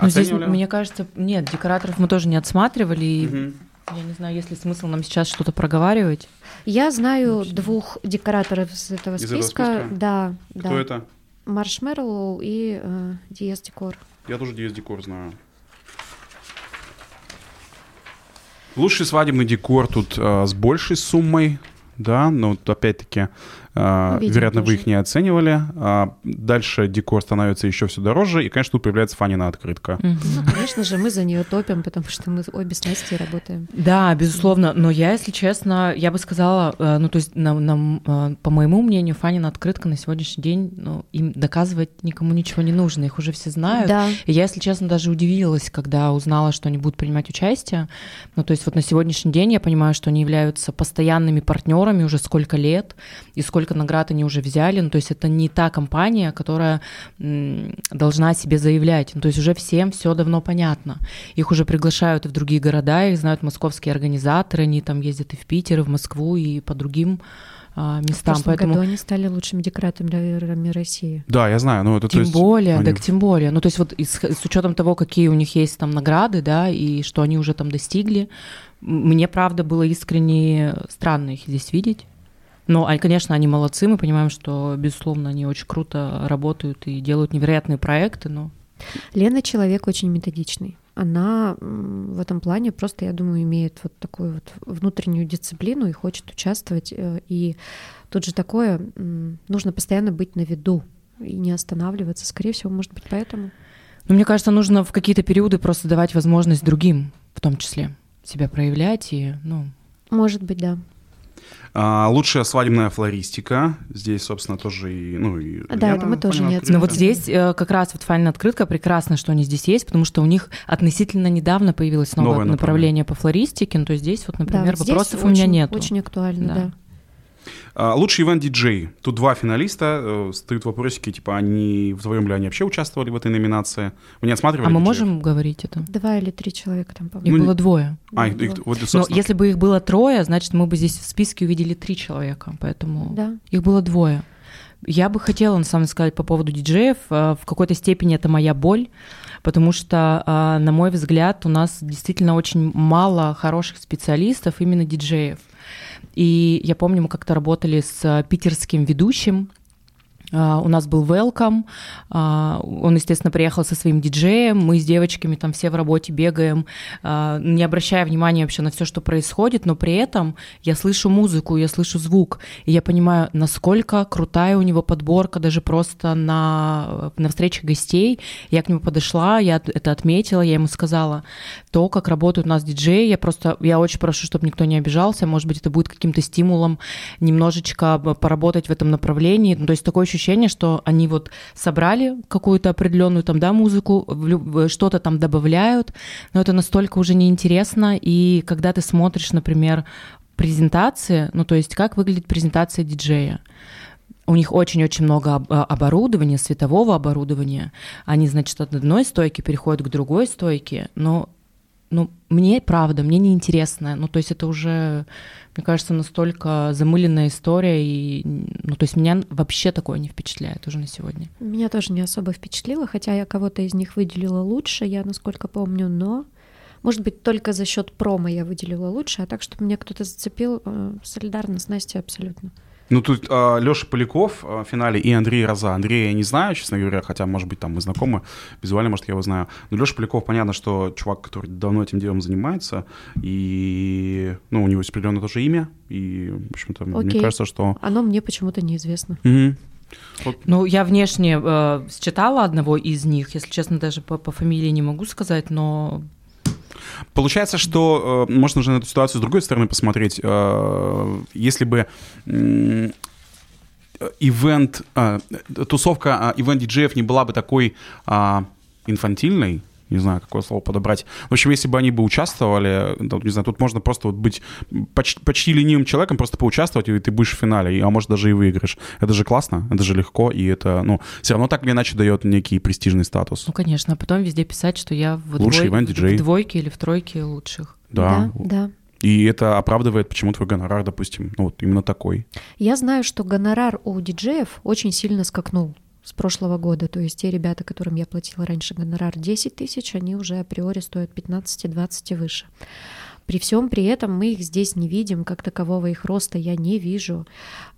Но здесь, мне кажется, нет, декораторов мы тоже не отсматривали. Мгм. Я не знаю, есть ли смысл нам сейчас что-то проговаривать. Я знаю Вообще. двух декораторов из этого Из этого списка. списка? Да, Кто да. это? Маршмеллоу и э, Диез Декор. Я тоже DS декор знаю. Лучший свадебный декор тут э, с большей суммой, да, но вот опять-таки, э, Видимо, вероятно, вы тоже. их не оценивали. А дальше декор становится еще все дороже, и, конечно, тут появляется Фанина открытка. Ну, конечно же, мы за нее топим, потому что мы обе с Настей работаем. Да, безусловно. Но я, если честно, я бы сказала, э, ну, то есть, на- на- э, по моему мнению, Фанина открытка на сегодняшний день, ну, им доказывать никому ничего не нужно, их уже все знают. Да. И я, если честно, даже удивилась, когда узнала, что они будут принимать участие. Ну, то есть вот на сегодняшний день я понимаю, что они являются постоянными партнерами уже сколько лет, и сколько наград они уже взяли. Ну, то есть это не та компания, которая должна о себе заявлять. Ну, то есть уже всем все давно понятно. Их уже приглашают и в другие города, их знают московские организаторы, они там ездят и в Питер, и в Москву, и по другим а, В местам. прошлом Поэтому году они стали лучшими декораторами России. Да, я знаю, ну это то тем есть более, они- так тем более. Ну, то есть вот и с, с учетом того, какие у них есть там награды, да, и что они уже там достигли, мне, правда, было искренне странно их здесь видеть. Но, а, конечно, они молодцы, мы понимаем, что, безусловно, они очень круто работают и делают невероятные проекты, но Лена человек очень методичный. Она в этом плане просто, я думаю, имеет вот такую вот внутреннюю дисциплину и хочет участвовать. э, И тут же такое, нужно постоянно быть на виду и не останавливаться. Скорее всего, может быть, поэтому. Ну, мне кажется, нужно в какие-то периоды просто давать возможность другим, в том числе, себя проявлять и, ну, Может быть, да. А, лучшая свадебная флористика. Здесь, собственно, тоже и... Ну, и да, это мы тоже не Ну вот здесь э, как раз вот финальная открытка прекрасно, что они здесь есть, потому что у них относительно недавно появилось новое, новое направление по флористике. Ну то есть здесь вот, например, да, вопросов у меня нет. Очень актуально, да. да. А, лучший ивент-диджей. Тут два финалиста. Э, стоят вопросики, типа, они вдвоем ли они вообще участвовали в этой номинации? Вы не осматривали? А мы можем говорить это? Два или три человека там, по Их ну, было двое. А, их, их, вот, Но если бы их было трое, значит, мы бы здесь в списке увидели три человека, поэтому да. их было двое. Я бы хотела, на самом деле, сказать по поводу диджеев. Э, в какой-то степени это моя боль, потому что, э, на мой взгляд, у нас действительно очень мало хороших специалистов, именно диджеев. И я помню, мы как-то работали с питерским ведущим, Uh, у нас был welcome, uh, он, естественно, приехал со своим диджеем, мы с девочками там все в работе бегаем, uh, не обращая внимания вообще на все, что происходит, но при этом я слышу музыку, я слышу звук, и я понимаю, насколько крутая у него подборка даже просто на, на встрече гостей. Я к нему подошла, я это отметила, я ему сказала, то, как работают у нас диджеи, я просто, я очень прошу, чтобы никто не обижался, может быть, это будет каким-то стимулом немножечко поработать в этом направлении, ну, то есть такое ощущение, что они вот собрали какую-то определенную там, да, музыку, что-то там добавляют, но это настолько уже неинтересно, и когда ты смотришь, например, презентации, ну, то есть как выглядит презентация диджея, у них очень-очень много а, оборудования, светового оборудования. Они, значит, от одной стойки переходят к другой стойке, но ну, мне, правда, мне неинтересно. Ну, то есть это уже, мне кажется, настолько замыленная история, и, ну, то есть меня вообще такое не впечатляет уже на сегодня. Меня тоже не особо впечатлило, хотя я кого-то из них выделила лучше, я, насколько помню, но, может быть, только за счет промо я выделила лучше, а так, чтобы меня кто-то зацепил, э, солидарно с Настей абсолютно. Ну, тут а, Леша Поляков а, в финале и Андрей Роза. Андрея я не знаю, честно говоря, хотя, может быть, там мы знакомы, визуально, может, я его знаю. Но Леша Поляков, понятно, что чувак, который давно этим делом занимается, и, ну, у него есть определенное тоже имя, и, в общем-то, мне кажется, что... Оно мне почему-то неизвестно. Угу. Вот. Ну, я внешне э, считала одного из них, если честно, даже по, по фамилии не могу сказать, но Получается, что э, можно же на эту ситуацию с другой стороны посмотреть. Э, если бы э, ивент, э, тусовка э, ивент-диджеев не была бы такой э, инфантильной, не знаю, какое слово подобрать. В общем, если бы они бы участвовали, не знаю, тут можно просто вот быть почти, почти ленивым человеком, просто поучаствовать, и ты будешь в финале, а может даже и выиграешь. Это же классно, это же легко, и это, ну, все равно так или иначе дает некий престижный статус. Ну, конечно, а потом везде писать, что я в, Лучший двой... в двойке или в тройке лучших. Да, да. да. И это оправдывает почему твой гонорар, допустим, ну вот именно такой. Я знаю, что гонорар у диджеев очень сильно скакнул с прошлого года. То есть те ребята, которым я платила раньше гонорар 10 тысяч, они уже априори стоят 15-20 и выше. При всем при этом мы их здесь не видим, как такового их роста я не вижу.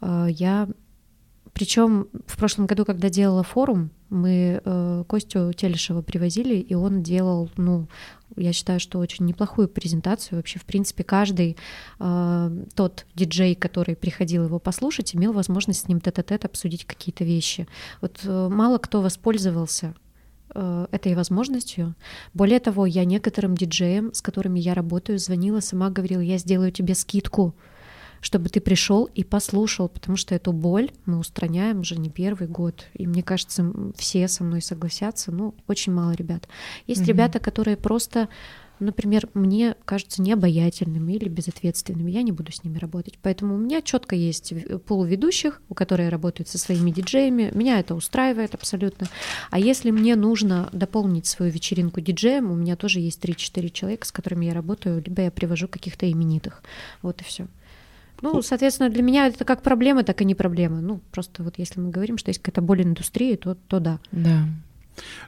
А, я причем в прошлом году, когда делала форум, мы э, Костю Телешева привозили, и он делал, ну, я считаю, что очень неплохую презентацию. Вообще, в принципе, каждый э, тот диджей, который приходил его послушать, имел возможность с ним тет-а-тет обсудить какие-то вещи. Вот э, мало кто воспользовался э, этой возможностью. Более того, я некоторым диджеям, с которыми я работаю, звонила, сама говорила, я сделаю тебе скидку чтобы ты пришел и послушал, потому что эту боль мы устраняем уже не первый год. И мне кажется, все со мной согласятся, ну, очень мало ребят. Есть угу. ребята, которые просто например, мне кажутся необаятельными или безответственными, я не буду с ними работать. Поэтому у меня четко есть пол ведущих, у которых работают со своими диджеями. Меня это устраивает абсолютно. А если мне нужно дополнить свою вечеринку диджеем, у меня тоже есть 3-4 человека, с которыми я работаю, либо я привожу каких-то именитых. Вот и все. Ну, соответственно, для меня это как проблема, так и не проблема. Ну, просто вот если мы говорим, что есть какая-то боль индустрии, то, то да. Да.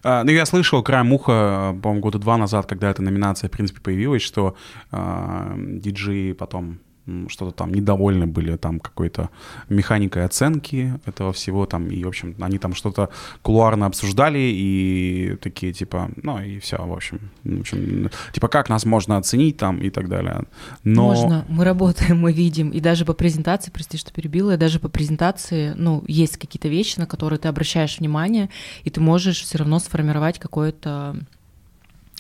А, ну, я слышал краем уха, по-моему, года два назад, когда эта номинация, в принципе, появилась, что а, диджеи потом что-то там недовольны были там какой-то механикой оценки этого всего там, и, в общем, они там что-то кулуарно обсуждали и такие, типа, ну и все, в общем, в общем, типа, как нас можно оценить там и так далее. Но... Можно, мы работаем, мы видим, и даже по презентации, прости, что перебила, и даже по презентации, ну, есть какие-то вещи, на которые ты обращаешь внимание, и ты можешь все равно сформировать какое-то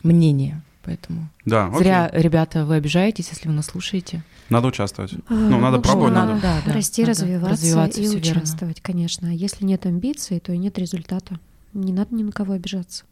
мнение Поэтому Да, окей. зря, ребята, вы обижаетесь, если вы нас слушаете. Надо участвовать. А, Ну, надо пробовать, нужно надо. Да, да, расти, надо развиваться, развиваться, и всё верно. участвовать, конечно. А Если нет амбиций, то и нет результата. Не надо ни на кого обижаться.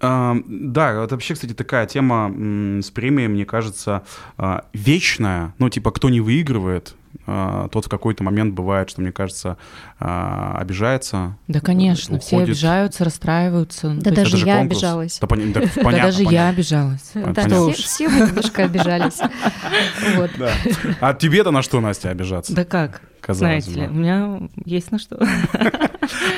А, Да, это вообще, кстати, такая тема м, с премией, мне кажется, а, вечная. Ну, типа, кто не выигрывает, тот в какой-то момент бывает, что, мне кажется, а, обижается. Да, конечно, все уходит. обижаются, расстраиваются. Да даже я конкурс. обижалась. Да, поня- да, да понятно, даже я понятно. обижалась. Да, понятно. все, все мы немножко обижались. Вот. Да. А тебе-то на что, Настя, обижаться? Да как? Казалось Знаете ли, у меня есть на что.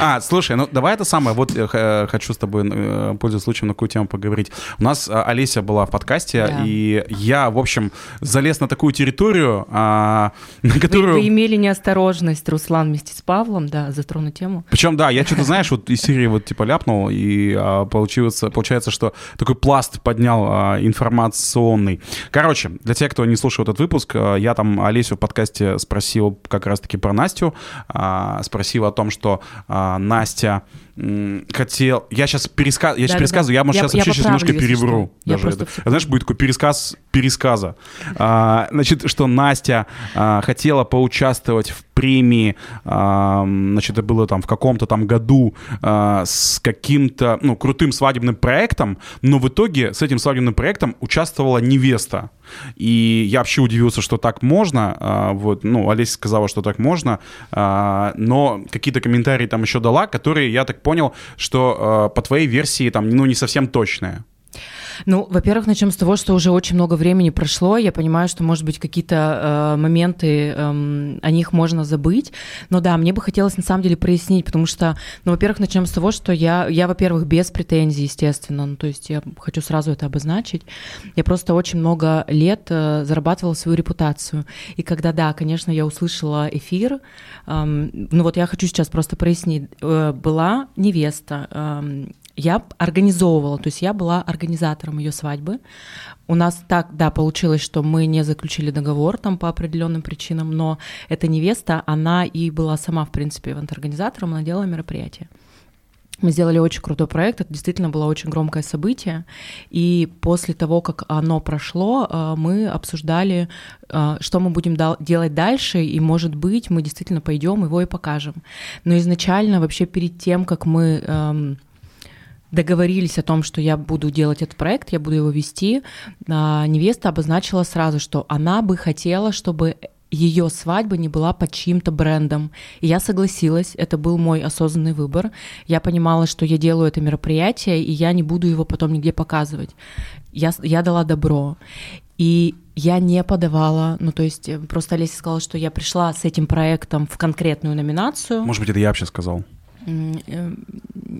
А, слушай, ну давай это самое. Вот э, хочу с тобой, э, пользуясь случаем, на какую тему поговорить. У нас а, Олеся была в подкасте, Да. и я, в общем, залез на такую территорию, а, на Вы, которую... вы имели неосторожность, Руслан, вместе с Павлом, да, затронуть тему. Причем, да, я что-то, знаешь, вот из серии вот типа ляпнул, и а, получился, получается, что такой пласт поднял информационный. Короче, для тех, кто не слушал этот выпуск, а, я там Олесю в подкасте спросил как раз-таки про Настю, спросил о том, что а, Настя хотел... Я сейчас пересказ... я сейчас Да-да-да. пересказываю, я, может, Я- сейчас я вообще сейчас немножко перевру. что. Я даже просто это. Знаешь, будет такой пересказ пересказа. А, значит, что Настя а, хотела поучаствовать в премии, а, значит, это было там в каком-то там году а, с каким-то, ну, крутым свадебным проектом, но в итоге с этим свадебным проектом участвовала невеста. И я вообще удивился, что так можно. а, вот, ну, Олеся сказала, что так можно, а, но какие-то комментарии там еще дала, которые, я так понял, что а, по твоей версии там, ну, не совсем точные. Ну, во-первых, начнем с того, что уже очень много времени прошло. Я понимаю, что, может быть, какие-то э, моменты, эм, о них можно забыть. Но да, мне бы хотелось на самом деле прояснить, потому что, ну, во-первых, начнем с того, что я, я во-первых, без претензий, естественно. Ну, то есть я хочу сразу это обозначить. Я просто очень много лет э, зарабатывала свою репутацию. И когда, да, конечно, я услышала эфир, эм, ну вот я хочу сейчас просто прояснить. Э, была невеста, эм, я организовывала, то есть я была организатором ее свадьбы. У нас так, да, получилось, что мы не заключили договор там по определенным причинам, но эта невеста, она и была сама, в принципе, ивент-организатором, она делала мероприятие. Мы сделали очень крутой проект, это действительно было очень громкое событие. И после того, как оно прошло, э, мы обсуждали, э, что мы будем делать дальше, и, может быть, мы действительно пойдем его и покажем. Но изначально, вообще перед тем, как мы эм, договорились о том, что я буду делать этот проект, я буду его вести, а, невеста обозначила сразу, что она бы хотела, чтобы ее свадьба не была под чьим-то брендом. И я согласилась, это был мой осознанный выбор. Я понимала, что я делаю это мероприятие, и я не буду его потом нигде показывать. Я, я дала добро. И я не подавала, ну то есть э, просто Олеся сказала, что я пришла с этим проектом в конкретную номинацию. Может быть, это я вообще сказал.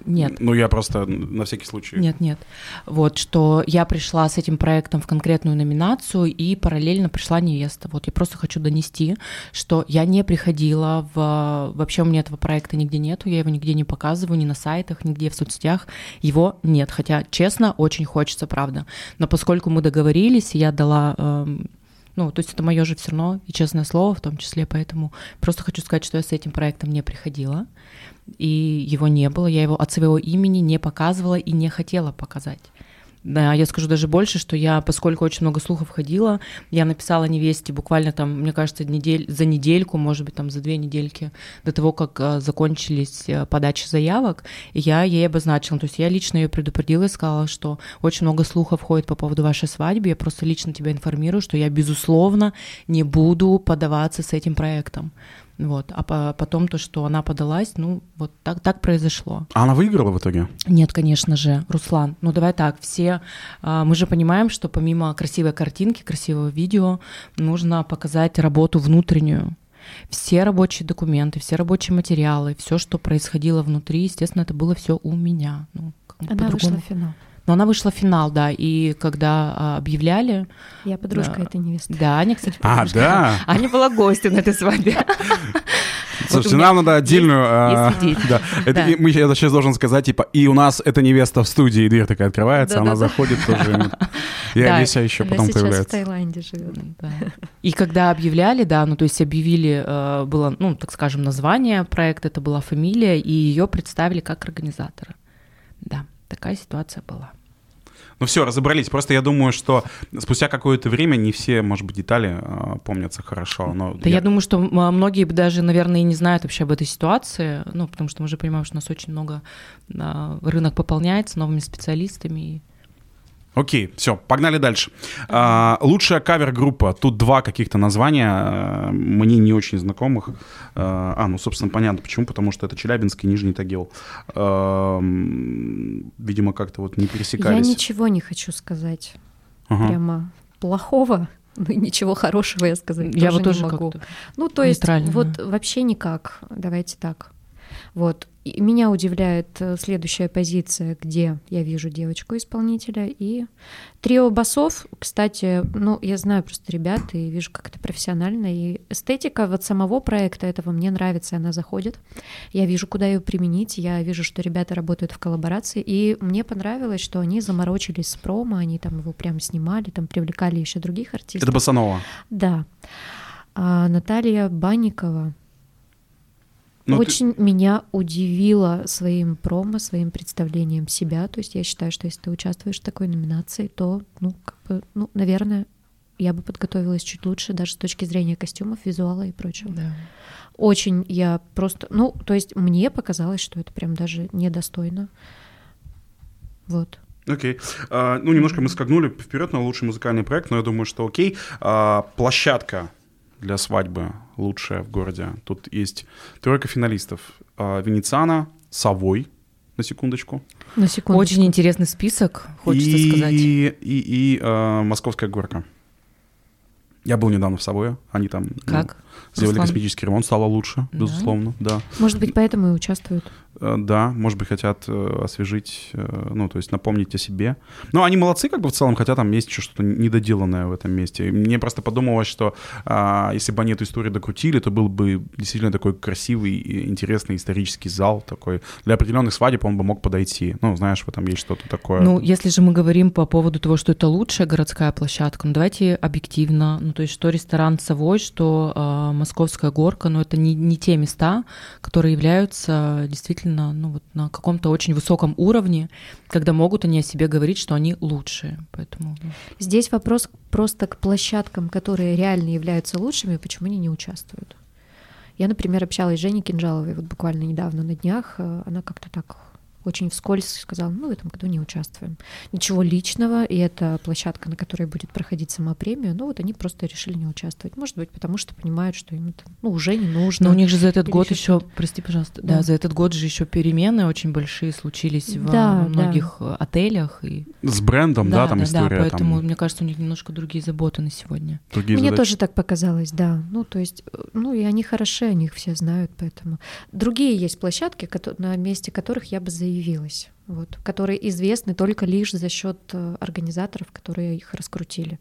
Нет. Ну, я просто на всякий случай. Нет, нет. Вот, что я пришла с этим проектом в конкретную номинацию и параллельно пришла невеста. Вот я просто хочу донести, что я не приходила в... Вообще у меня этого проекта нигде нету, я его нигде не показываю, ни на сайтах, нигде в соцсетях. Его нет, хотя, честно, очень хочется, правда. Но поскольку мы договорились, я дала... эм, ну, то есть это мое же все равно и честное слово в том числе, поэтому просто хочу сказать, что я с этим проектом не приходила, и его не было, я его от своего имени не показывала и не хотела показать. Да, я скажу даже больше, что я, поскольку очень много слухов ходила, я написала невесте буквально там, мне кажется, недель, за недельку, может быть, там за две недельки до того, как э, закончились э, подачи заявок, я ей обозначила. То есть я лично ее предупредила и сказала, что очень много слухов ходит по поводу вашей свадьбы, я просто лично тебя информирую, что я, безусловно, не буду подаваться с этим проектом. Вот. А по- потом то, что она подалась, ну, вот так, так произошло. А она выиграла в итоге? Нет, конечно же, Руслан. Ну давай так, все, а, мы же понимаем, что помимо красивой картинки, красивого видео, нужно показать работу внутреннюю. Все рабочие документы, все рабочие материалы, все, что происходило внутри, естественно, это было все у меня. Ну, как бы Она вышла по-другому. в финал. Но она вышла в финал, да, и когда а, объявляли, Я подружка Да. этой невесты. да, Аня, кстати, А, подружка. да? Аня была гостем на этой свадьбе. Слушайте, меня нам надо отдельную... а, есть. Да, это Да. и мы я сейчас должен сказать, типа, и у нас эта невеста в студии, и дверь такая открывается, она Да-да-да. заходит тоже. И Да. Олеся еще потом сейчас в появляется. Таиланде живет. Да. И когда объявляли, да, ну то есть объявили, э, было, ну так скажем, название проекта, это была фамилия, и ее представили как организатора. Да, такая ситуация была. Ну все, разобрались. Просто я думаю, что спустя какое-то время не все, может быть, детали э, помнятся хорошо. Но Да я думаю, что м- многие даже, наверное, и не знают вообще об этой ситуации, ну, потому что мы же понимаем, что у нас очень много, а, рынок пополняется новыми специалистами. и- Окей, все, погнали дальше. А, лучшая кавер-группа. Тут два каких-то названия, э, мне не очень знакомых. А, а, ну, собственно, понятно, почему. Потому что это Челябинск и Нижний Тагил. А, видимо, как-то вот не Я пересекались. ничего не хочу сказать Ага. прямо плохого, и ничего хорошего я сказать Я тоже вот тоже не могу. Ну, то есть, вот вообще никак. Давайте так. Вот. И меня удивляет э, следующая позиция, где я вижу девочку-исполнителя и трио басов. Кстати, ну, я знаю просто ребят и вижу, как это профессионально. И эстетика вот самого проекта этого мне нравится, она заходит. Я вижу, куда ее применить. Я вижу, что ребята работают в коллаборации. И мне понравилось, что они заморочились с промо, они там его прям снимали, там привлекали еще других артистов. Это Басанова. Да. А Наталья Банникова Ну, ты- очень меня удивила своим промо, своим представлением себя. То есть я считаю, что если ты участвуешь в такой номинации, то, ну, как бы, ну, наверное, я бы подготовилась чуть лучше, даже с точки зрения костюмов, визуала и прочего. Да. Очень я просто, ну, то есть мне показалось, что это прям даже недостойно. Вот. Окей. А, ну, немножко мы скакнули вперед на лучший музыкальный проект, но я думаю, что окей. А, площадка для свадьбы лучшая в городе. Тут есть тройка финалистов. А, Венециана, Совой, на секундочку. На секунду. Очень интересный список, хочется и, сказать. И, и, а, Московская горка. Я был недавно в Совое, они там ну, Как? Сделали Руслан? косметический ремонт, стало лучше, Да? безусловно, да. Может быть, поэтому и участвуют. Э, Да, может быть, хотят э, освежить, э, ну, то есть напомнить о себе. Ну, они молодцы, как бы в целом, хотя там есть еще что-то недоделанное в этом месте. И мне просто подумалось, что а, если бы они эту историю докрутили, то был бы действительно такой красивый и интересный исторический зал такой. Для определенных свадеб он бы мог подойти. Ну, знаешь, в этом есть что-то такое. Ну, если же мы говорим по поводу того, что это лучшая городская площадка, ну давайте объективно, ну то есть что ресторан Совой, что э, Московская горка, но это не, не те места, которые являются действительно ну, вот на каком-то очень высоком уровне, когда могут они о себе говорить, что они лучшие. Поэтому ну, Здесь вопрос просто к площадкам, которые реально являются лучшими, почему они не участвуют. Я, например, общалась с Женей Кинжаловой вот буквально недавно на днях. э, Она как-то так очень вскользь сказала, ну, в этом году не участвуем. Ничего личного, и это площадка, на которой будет проходить сама премия, ну, вот они просто решили не участвовать. Может быть, потому что понимают, что им это, ну, уже не нужно. Но у них же за этот Или год еще, прости, пожалуйста, да. Да. за этот год же еще перемены очень большие случились Да, во да. многих э, отелях. И... С брендом, да, там история. поэтому, там, мне кажется, у них немножко другие заботы на сегодня. другие Мне задачи. тоже так показалось, да. Ну, то есть, э, ну, и они хороши, они их все знают, поэтому. Другие есть площадки, на месте которых я бы заявилась, вот, которые известны только лишь за счет э, организаторов, которые их раскрутили.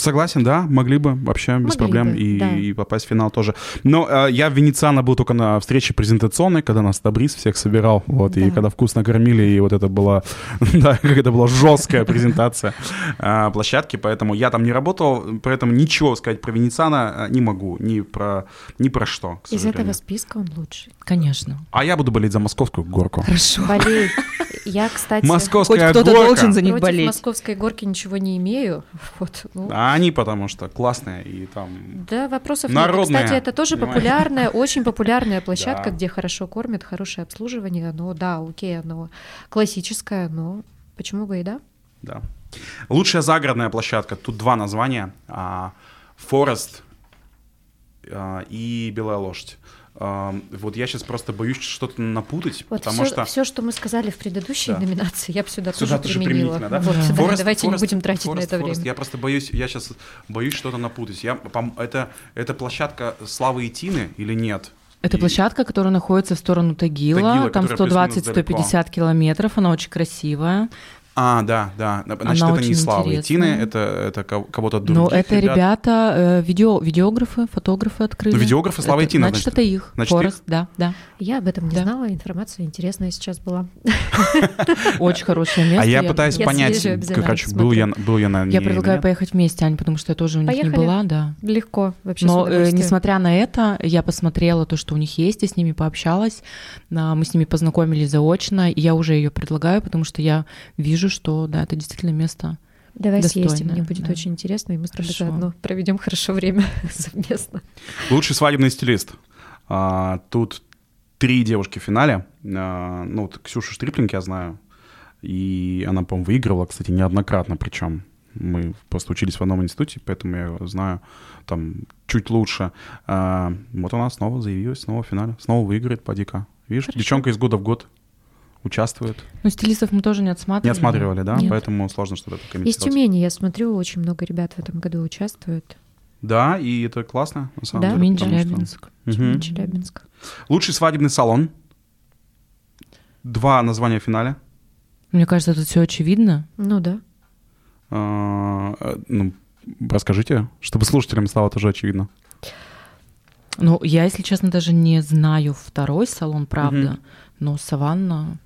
Согласен, да, могли бы вообще без Могли проблем бы, и, да. и попасть в финал тоже. Но э, я в Венециано был только на встрече презентационной, когда нас Табрис всех собирал, вот, и Да. когда вкусно кормили, и вот это была, да, как это была жесткая презентация э, площадки, поэтому я там не работал, поэтому ничего сказать про Венециано э, не могу, ни про, ни про что, к Из этого списка он лучший. Конечно. А я буду болеть за московскую горку. Хорошо. Болей. Я, кстати, Хоть Московская кто-то горка. должен за них против болеть. московской горки ничего не имею. Вот, ну, А они потому что классные и там... Да, вопросов Народная, нет. Кстати, это тоже понимаешь? популярная, очень популярная площадка, Да. где хорошо кормят, хорошее обслуживание. Оно, да, окей, оно классическое, но почему бы и да? Да. Лучшая загородная площадка. Тут два названия. А, Форест а, и Белая лошадь. Вот я сейчас просто боюсь что-то напутать, Вот потому все, что... что мы сказали в предыдущей Да. номинации, я бы сюда, Сюда тоже тоже применила. да? Вот, Да. Форест- давайте Форест- не будем тратить Форест- на это Форест. время. Я просто боюсь, я сейчас боюсь что-то напутать. Я, это, это площадка Славы и Тины или нет? Это И- площадка, которая находится в сторону Тагила. Тагила, Там которая плюс-минус 120-150 километров. Она очень красивая. А, да, да. Значит, Она это не Слава и Тины, это, это ко- кого-то других Но это ребята, э, видео, видеографы, фотографы открыли. Ну, видеографы Слава и Тина, Значит, значит. это их. Значит, Форест, да, да. Я об этом не Да. знала, информация интересная сейчас была. Очень хорошее место. А я пытаюсь понять, короче, был я, был я на Я предлагаю поехать вместе, Ань, потому что я тоже у них не была, да. Легко вообще Но э, несмотря на это, я посмотрела то, что у них есть, я с ними пообщалась, а, мы с ними познакомились заочно, и я уже ее предлагаю, потому что я вижу вижу, что да, это действительно место Давай достойное, съездим, мне будет да. очень интересно, и мы с тобой заодно проведем хорошо время совместно. Лучший свадебный стилист. А, тут три девушки в финале. А, ну, вот Ксюшу Штриплинг я знаю. И она, по-моему, выигрывала, кстати, неоднократно причем. Мы просто учились в одном институте, поэтому я знаю там чуть лучше. А, вот она снова заявилась, снова в финале. Снова выиграет, поди-ка. Видишь, Хорошо. девчонка из года в год участвует. Ну, стилистов мы тоже не отсматривали. Не отсматривали, да? Нет. Поэтому сложно что-то Из комментировать. Тюмени, я смотрю, очень много ребят в этом году участвуют. Да, и это классно, на самом Да? деле. Тюмень, потому что- Челябинск. Челябинск. Лучший свадебный салон. Два названия в финале. Мне кажется, тут все очевидно. Ну да. А, ну, расскажите, чтобы слушателям стало тоже очевидно. Ну, я, если честно, даже не знаю второй салон, правда. Мгм. Но Саванна...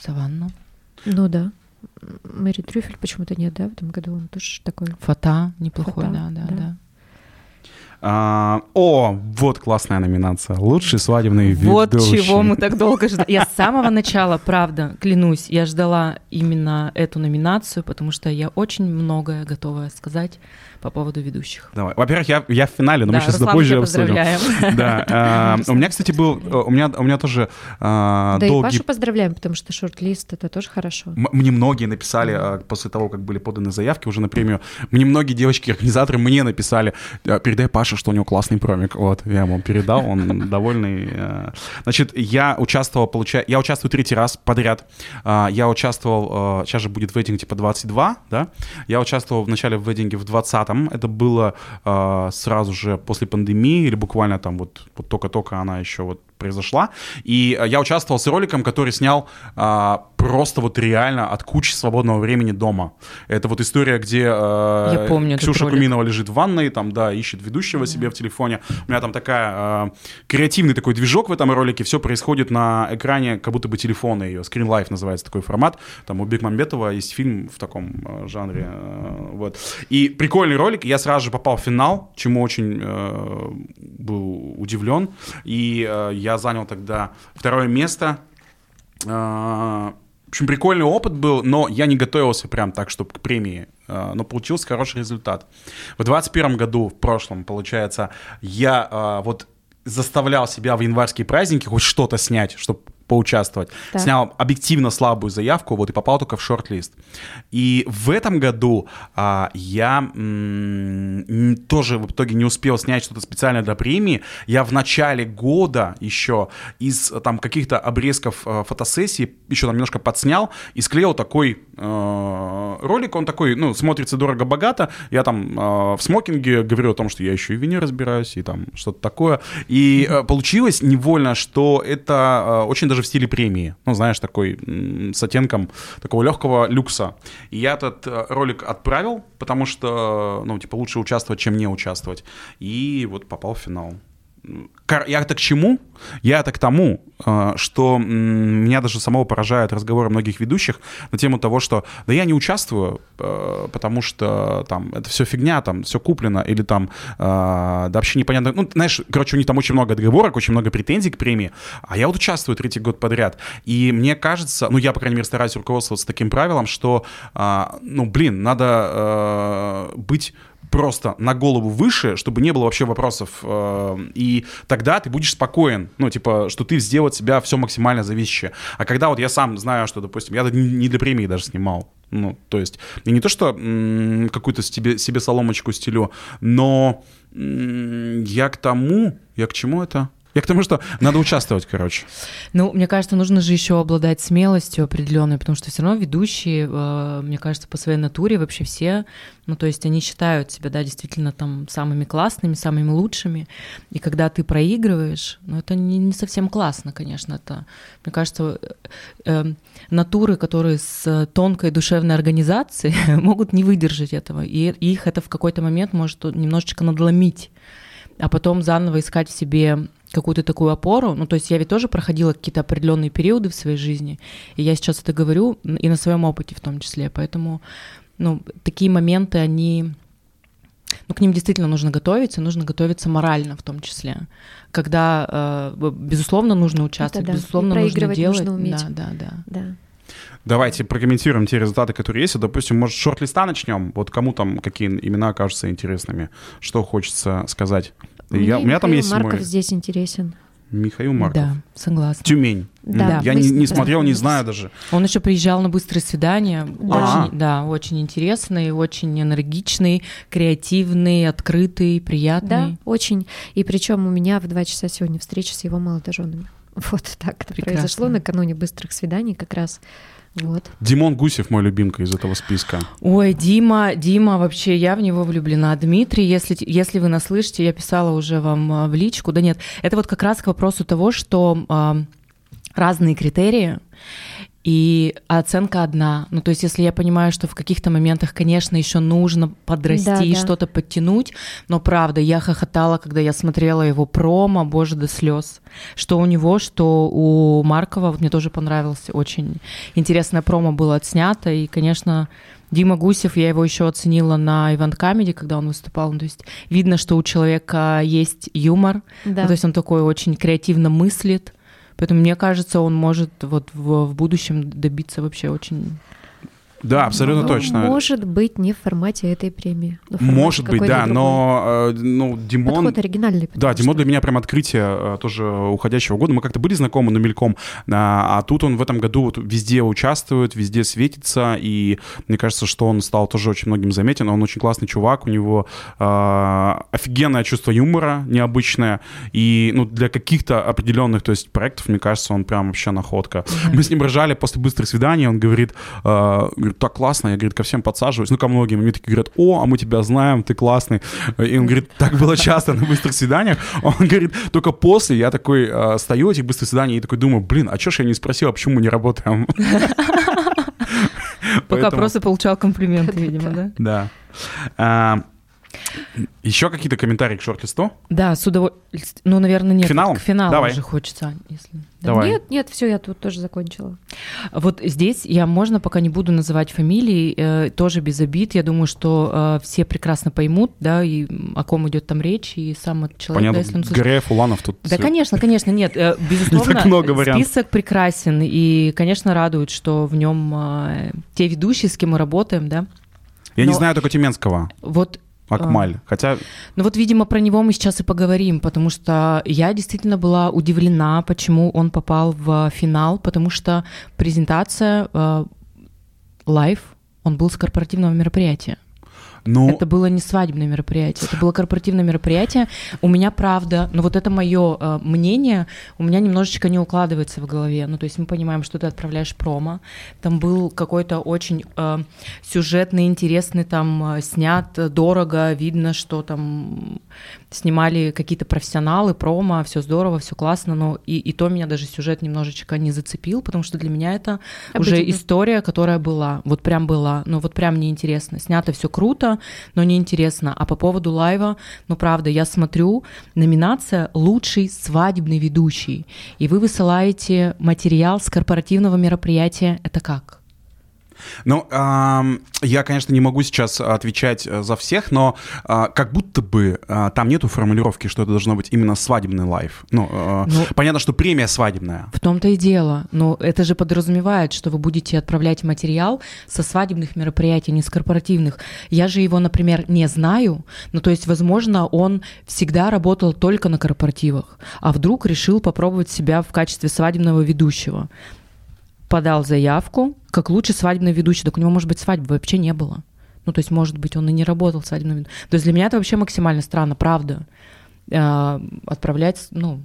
Саванна. Ну да. Мэри Трюфель почему-то нет, да, в этом году он тоже такой. Фата неплохой, Фата, да, да, да. да. А, о, вот классная номинация. Лучший свадебный Вот ведущий. чего мы так долго ждали. Я с самого начала, правда, клянусь, я ждала именно эту номинацию, потому что я очень многое готова сказать по поводу ведущих. Давай. Во-первых, я, я в финале, но да, мы сейчас Руслан, позже обсудим. Да. а, у меня, кстати, был... У меня, у меня тоже а, да и Пашу поздравляем, потому что шорт-лист это тоже хорошо. Мне многие написали а, после того, как были поданы заявки уже на премию. Мне многие девочки-организаторы мне написали, «А, передай Паше, что у него классный промик. Вот, я ему передал, он довольный. Значит, я участвовал, получаю, я участвую третий раз подряд. Я участвовал, сейчас же будет вейдинг типа 22, да? Я участвовал вначале в вейдинге в 20-м. Это было э, сразу же после пандемии или буквально там вот, вот только-только она еще вот произошла. И э, я участвовал с роликом, который снял а, просто вот реально от кучи свободного времени дома. Это вот история, где э, Я помню Ксюша. Куминова лежит в ванной, там, да, ищет ведущего себе в телефоне. У меня там такая э, креативный такой движок в этом ролике. Все происходит на экране, как будто бы телефона ее. Screen Life называется такой формат. Там у Бекмамбетова есть фильм в таком жанре. э, вот. И прикольный ролик. Я сразу же попал в финал, чему очень э, был удивлен. И э, я занял тогда второе место. А, В общем, прикольный опыт был, но я не готовился прям так, чтобы к премии. А, Но получился хороший результат. В 2021 году, в прошлом, получается, я а, вот заставлял себя в январские праздники хоть что-то снять, чтобы поучаствовать. Так. Снял объективно слабую заявку, вот и попал только в шорт-лист. И в этом году а, я м, тоже в итоге не успел снять что-то специально для премии. Я в начале года еще из э, там каких-то обрезков э, фотосессии еще там немножко подснял и склеил такой э, ролик. Он такой, ну, смотрится дорого-богато. Я там э, в смокинге говорю о том, что я еще и в вине разбираюсь, и там что-то такое. И э, получилось невольно, что это э, очень даже в стиле премии. Ну, знаешь, такой с оттенком такого легкого люкса. И я этот э, ролик отправил, потому что, ну, типа, лучше участвовать, чем не участвовать. И вот попал в финал. Кар- Я-то к чему? Я-то к тому, э, что меня даже самого поражают разговоры многих ведущих на тему того, что да я не участвую, э, потому что там это все фигня, там все куплено, или там э, да вообще непонятно. Ну, знаешь, короче, у них там очень много договорок, очень много претензий к премии, а я вот участвую третий год подряд. И мне кажется, ну я, по крайней мере, стараюсь руководствоваться таким правилом, что, ну, блин, надо быть просто на голову выше, чтобы не было вообще вопросов. э, И тогда ты будешь спокоен. Ну, типа, что ты сделал от себя все максимально зависящее. А когда вот я сам знаю, что, допустим, я не для премии даже снимал. Ну, то есть, я не то, что какую-то себе, себе соломочку стелю, но я к тому, я к чему это? Я к тому, что надо участвовать, короче. Ну, мне кажется, нужно же еще обладать смелостью определенной, потому что все равно ведущие, э, мне кажется, по своей натуре вообще все, ну, то есть они считают себя, да, действительно там самыми классными, самыми лучшими, и когда ты проигрываешь, ну, это не, не совсем классно, конечно, это, мне кажется, э, э, натуры, которые с тонкой душевной организацией могут не выдержать этого, и их это в какой-то момент может немножечко надломить, а потом заново искать в себе какую-то такую опору. Ну, то есть я ведь тоже проходила какие-то определенные периоды в своей жизни, и я сейчас это говорю и на своем опыте в том числе. Поэтому, ну, такие моменты, они... Ну, к ним действительно нужно готовиться, нужно готовиться морально в том числе. Когда, э, безусловно, нужно участвовать, да. И безусловно, нужно делать. нужно уметь. Да, да, да. Да. Давайте прокомментируем те результаты, которые есть. Допустим, может, шорт-листа начнем? Вот кому там какие имена кажутся интересными? Что хочется сказать? Мне Я, у меня там есть Марков мой здесь интересен. Михаил Марков. Да, согласна. Тюмень. Да, Я не, не да. смотрел, не знаю даже. Он еще приезжал на быстрые свидания. Да. Очень, да, очень интересный, очень энергичный, креативный, открытый, Да, приятный. очень. И причем у меня в два часа сегодня встреча с его молодоженами. Вот так это Прекрасно. произошло накануне быстрых свиданий как раз. Вот. Димон Гусев мой любимка из этого списка. Ой, Дима, Дима, вообще я в него влюблена. Дмитрий, если, если вы нас слышите, я писала уже вам а, в личку. Да нет, это вот как раз к вопросу того, что а, разные критерии и оценка одна. Ну, то есть, если я понимаю, что в каких-то моментах, конечно, еще нужно подрасти Да, и да. что-то подтянуть, но правда, я хохотала, когда я смотрела его промо, боже, до слез. Что у него, что у Маркова, вот мне тоже понравилось, очень интересное промо было отснято, и, конечно, Дима Гусев, я его еще оценила на Ивент Камеди, когда он выступал. Ну, то есть видно, что у человека есть юмор, Да. ну, то есть он такой очень креативно мыслит. Поэтому мне кажется, он может вот в, в будущем добиться вообще очень... Да, абсолютно Ну, точно. Может быть, не в формате этой премии. но формате Может быть, да, другой. но э, ну, Димон... Подход оригинальный. Да, потому Димон что- для меня прям открытие э, тоже уходящего года. Мы как-то были знакомы, но мельком. А, а тут он в этом году вот везде участвует, везде светится. И мне кажется, что он стал тоже очень многим заметен. Он очень классный чувак, у него э, офигенное чувство юмора, необычное. И ну, для каких-то определенных то есть, проектов, мне кажется, он прям вообще находка. Мы с ним ржали после быстрых свиданий. Он говорит, э, говорит, так классно. Я, говорит, ко всем подсаживаюсь. Ну, ко многим. И мне такие говорят, о, а мы тебя знаем, ты классный. И он говорит, так было часто на быстрых свиданиях. Он говорит, только после я такой э, стою этих быстрых свиданий и такой думаю, блин, а чё ж я не спросил, а почему мы не работаем? Пока просто получал комплименты, видимо, да? Да. А, Еще какие-то комментарии к шорт-листу? Да, с удовольствием. Ну, наверное, нет. К финалу? К финалу Давай. уже хочется. Если... да. Давай. Нет, нет, все, я тут тоже закончила. Вот здесь я, можно, пока не буду называть фамилии, э, тоже без обид. Я думаю, что э, все прекрасно поймут, да, и о ком идет там речь, и сам этот человек, да, Понятно, если он слышит. Греев, Уланов тут... Да, конечно, конечно, нет, э, безусловно, так много вариантов. список прекрасен, и, конечно, радует, что в нем э, те ведущие, с кем мы работаем, да. Я не но- знаю только Тюменского, Вот Акмаль. Хотя, Ну вот, видимо, про него мы сейчас и поговорим, потому что я действительно была удивлена, почему он попал в финал, потому что презентация э, live, он был с корпоративного мероприятия. Ну, Это было не свадебное мероприятие, это было корпоративное мероприятие. У меня правда, но вот это мое мнение, у меня немножечко не укладывается в голове. Ну, то есть мы понимаем, что ты отправляешь промо. Там был какой-то очень э, сюжетный, интересный, там э, снят э, дорого, видно, что там снимали какие-то профессионалы, промо, все здорово, все классно, но и, и то меня даже сюжет немножечко не зацепил, потому что для меня это уже Обыденно. история, которая была, вот прям была, но вот прям неинтересно. Снято все круто, но неинтересно. А по поводу лайва, ну правда, я смотрю, номинация «Лучший свадебный ведущий», и вы высылаете материал с корпоративного мероприятия. Это как? Ну, я, конечно, не могу сейчас отвечать э, за всех, но а, как будто бы а, там нету формулировки, что это должно быть именно свадебный live. Ну, э, Ну, понятно, что премия свадебная. В том-то и дело. Но это же подразумевает, что вы будете отправлять материал со свадебных мероприятий, не с корпоративных. Я же его, например, не знаю. Ну, то есть, возможно, он всегда работал только на корпоративах, а вдруг решил попробовать себя в качестве свадебного ведущего. Подал заявку, как лучший свадебный ведущий. Так у него, может быть, свадьбы вообще не было. Ну, то есть, может быть, он и не работал свадебным ведущим. То есть для меня это вообще максимально странно, правда. А, Отправлять, ну...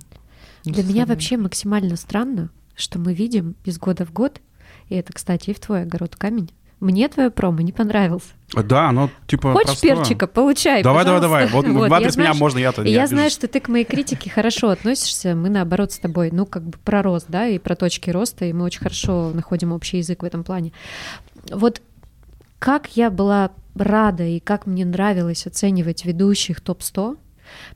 Для меня вообще максимально странно, что мы видим из года в год, и это, кстати, и в твой огород камень. Мне твое промо не понравился. Да, оно типа Хочешь простое. перчика? Получай, Давай, давай, давай. пожалуйста. Вот, в адрес меня можно, я-то не я обижусь. знаю, что ты к моей критике хорошо относишься. Мы, наоборот, с тобой, ну, как бы про рост, да, и про точки роста, и мы очень хорошо находим общий язык в этом плане. Вот как я была рада и как мне нравилось оценивать ведущих топ-100,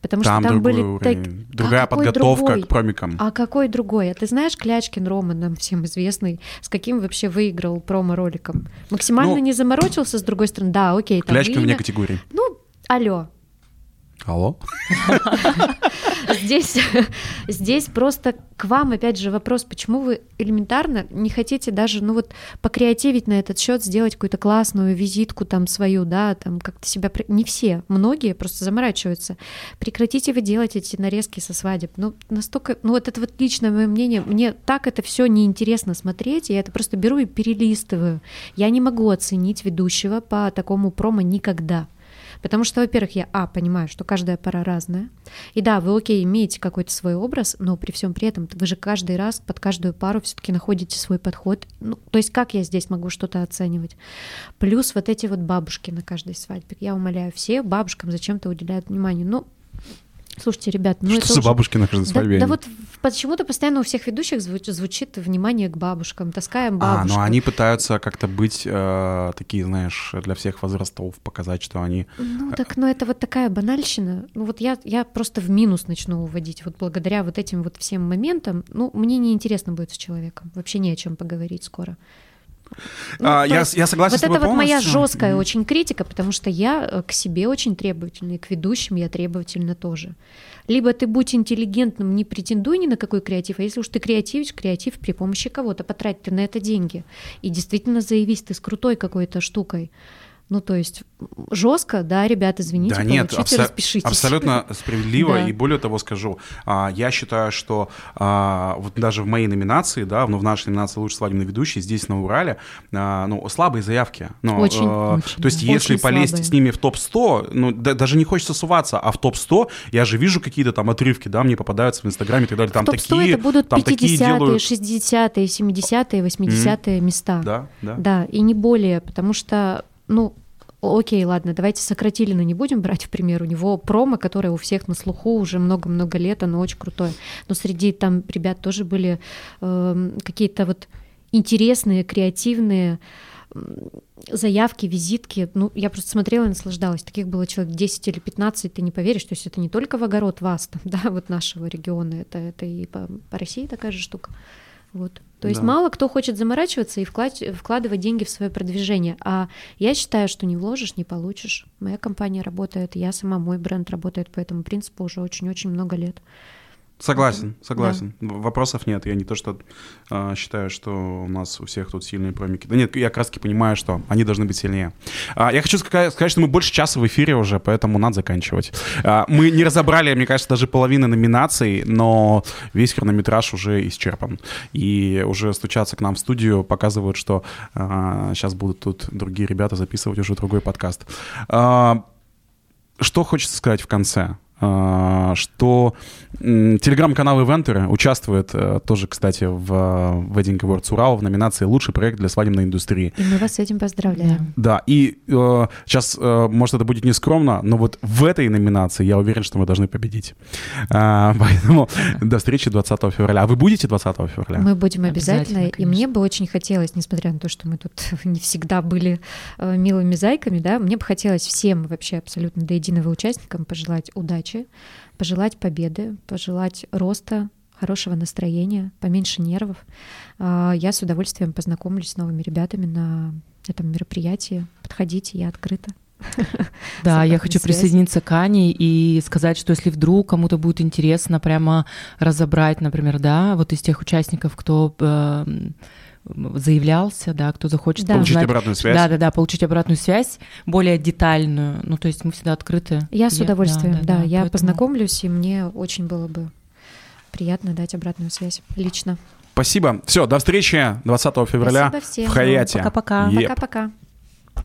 потому Там что там были... уровень, так- другая А подготовка другой? к промикам. А какой другой? А ты знаешь Клячкин Рома, нам всем известный, с каким вообще выиграл промо-роликом? Максимально Ну, не заморочился, с другой стороны, да, окей. Клячкин вне категории. Ну, алло. Алло? Здесь, здесь просто к вам, опять же, вопрос, почему вы элементарно не хотите даже, ну вот, покреативить на этот счет, сделать какую-то классную визитку там свою, да, там как-то себя... Не все, многие просто заморачиваются. Прекратите вы делать эти нарезки со свадеб. Ну, настолько... Ну, вот это вот личное мое мнение. Мне так это все неинтересно смотреть, я это просто беру и перелистываю. Я не могу оценить ведущего по такому промо никогда. Потому что, во-первых, я, а, понимаю, что каждая пара разная. И да, вы, окей, имеете какой-то свой образ, но при всем при этом вы же каждый раз под каждую пару все-таки находите свой подход. Ну, то есть как я здесь могу что-то оценивать? Плюс вот эти вот бабушки на каждой свадьбе. Я умоляю, все бабушкам зачем-то уделяют внимание. Ну, Слушайте, ребят, ну что это за уже... бабушки на каждой Да, свадьбе? да вот почему-то постоянно у всех ведущих звуч- звучит внимание к бабушкам, таскаем А, бабушку. ну они пытаются как-то быть э, такие, знаешь, для всех возрастов, показать, что они... Ну так, ну это вот такая банальщина. Ну вот я, я просто в минус начну уводить. Вот благодаря вот этим вот всем моментам, ну мне неинтересно будет с человеком. Вообще не о чем поговорить скоро. Ну, А, я, я согласен вот с тобой это вот моя полностью. жесткая Мгм. очень критика, потому что я э, к себе очень требовательна, и к ведущим я требовательна тоже. Либо ты будь интеллигентным, не претендуй ни на какой креатив, а если уж ты креативишь, креатив при помощи кого-то, потрать ты на это деньги. И действительно заявись ты с крутой какой-то штукой. Ну, то есть жестко, да, ребят, извините, Да нет, получите, абсо- распишитесь. абсолютно справедливо. Да. И более того скажу, а, я считаю, что а, вот даже в моей номинации, да, ну, в нашей номинации «Лучший свадебный ведущий» здесь, на Урале, а, ну, слабые заявки. Ну, Очень, э, очень, То есть если полезть слабые. с ними в топ-100, ну, да- даже не хочется суваться, а в топ-100 я же вижу какие-то там отрывки, да, мне попадаются в Инстаграме и так далее. Там В топ-100 такие, это будут там такие 50-е, делают... 60-е, 70-е, 80-е места. Да, да. Да, и не более, потому что, ну, окей, ладно, давайте Сократилина не будем брать в пример. У него промо, которое у всех на слуху уже много-много лет, оно очень крутое. Но среди там ребят тоже были эм, какие-то вот интересные, креативные заявки, визитки. Ну, я просто смотрела и наслаждалась. Таких было человек 10 или 15, ты не поверишь. То есть это не только в огород вас, там, да, вот нашего региона, это, это и по, по России такая же штука. Вот. То есть Да. мало кто хочет заморачиваться и вклад- вкладывать деньги в свое продвижение. А я считаю, что не вложишь, не получишь. Моя компания работает, я сама, мой бренд работает по этому принципу уже очень-очень много лет. Согласен, согласен. В- Вопросов нет. Я не то, что а, считаю, что у нас у всех тут сильные промики. Да нет, я таки понимаю, что они должны быть сильнее. А, я хочу ска- сказать, что мы больше часа в эфире уже, поэтому надо заканчивать. А, мы не разобрали, мне кажется, даже половины номинаций, но весь хронометраж уже исчерпан. И уже стучаться к нам в студию показывают, что сейчас будут тут другие ребята записывать уже другой подкаст. А, что хочется сказать в конце? А, что телеграм-канал Ивентеры участвует э, тоже, кстати, в э, Wedding Awards Урал в номинации «Лучший проект для свадебной индустрии». И мы вас с этим поздравляем. Да, и сейчас, может, это будет нескромно, но вот в этой номинации я уверен, что мы должны победить. А, поэтому до встречи 20 февраля. А вы будете 20 февраля? Мы будем обязательно, Обязательно, и мне бы очень хотелось, несмотря на то, что мы тут не всегда были э, милыми зайками, да, мне бы хотелось всем вообще абсолютно до единого участникам пожелать удачи, пожелать победы, пожелать роста, хорошего настроения, поменьше нервов. А, Я с удовольствием познакомлюсь с новыми ребятами на этом мероприятии. Подходите, я открыта. Да, я хочу связи. присоединиться к Ане и сказать, что если вдруг кому-то будет интересно прямо разобрать, например, да, вот из тех участников, кто э, заявлялся, да, кто захочет Да. Получить узнать- обратную связь? Да, да, да, получить обратную связь, более детальную. Ну, то есть мы всегда открыты. Я с Я- удовольствием, да, я поэтому- познакомлюсь, и мне очень было бы приятно дать обратную связь лично. Спасибо. Все, до встречи 20 февраля Спасибо всем. в Хаяте. Пока-пока. Пока-пока.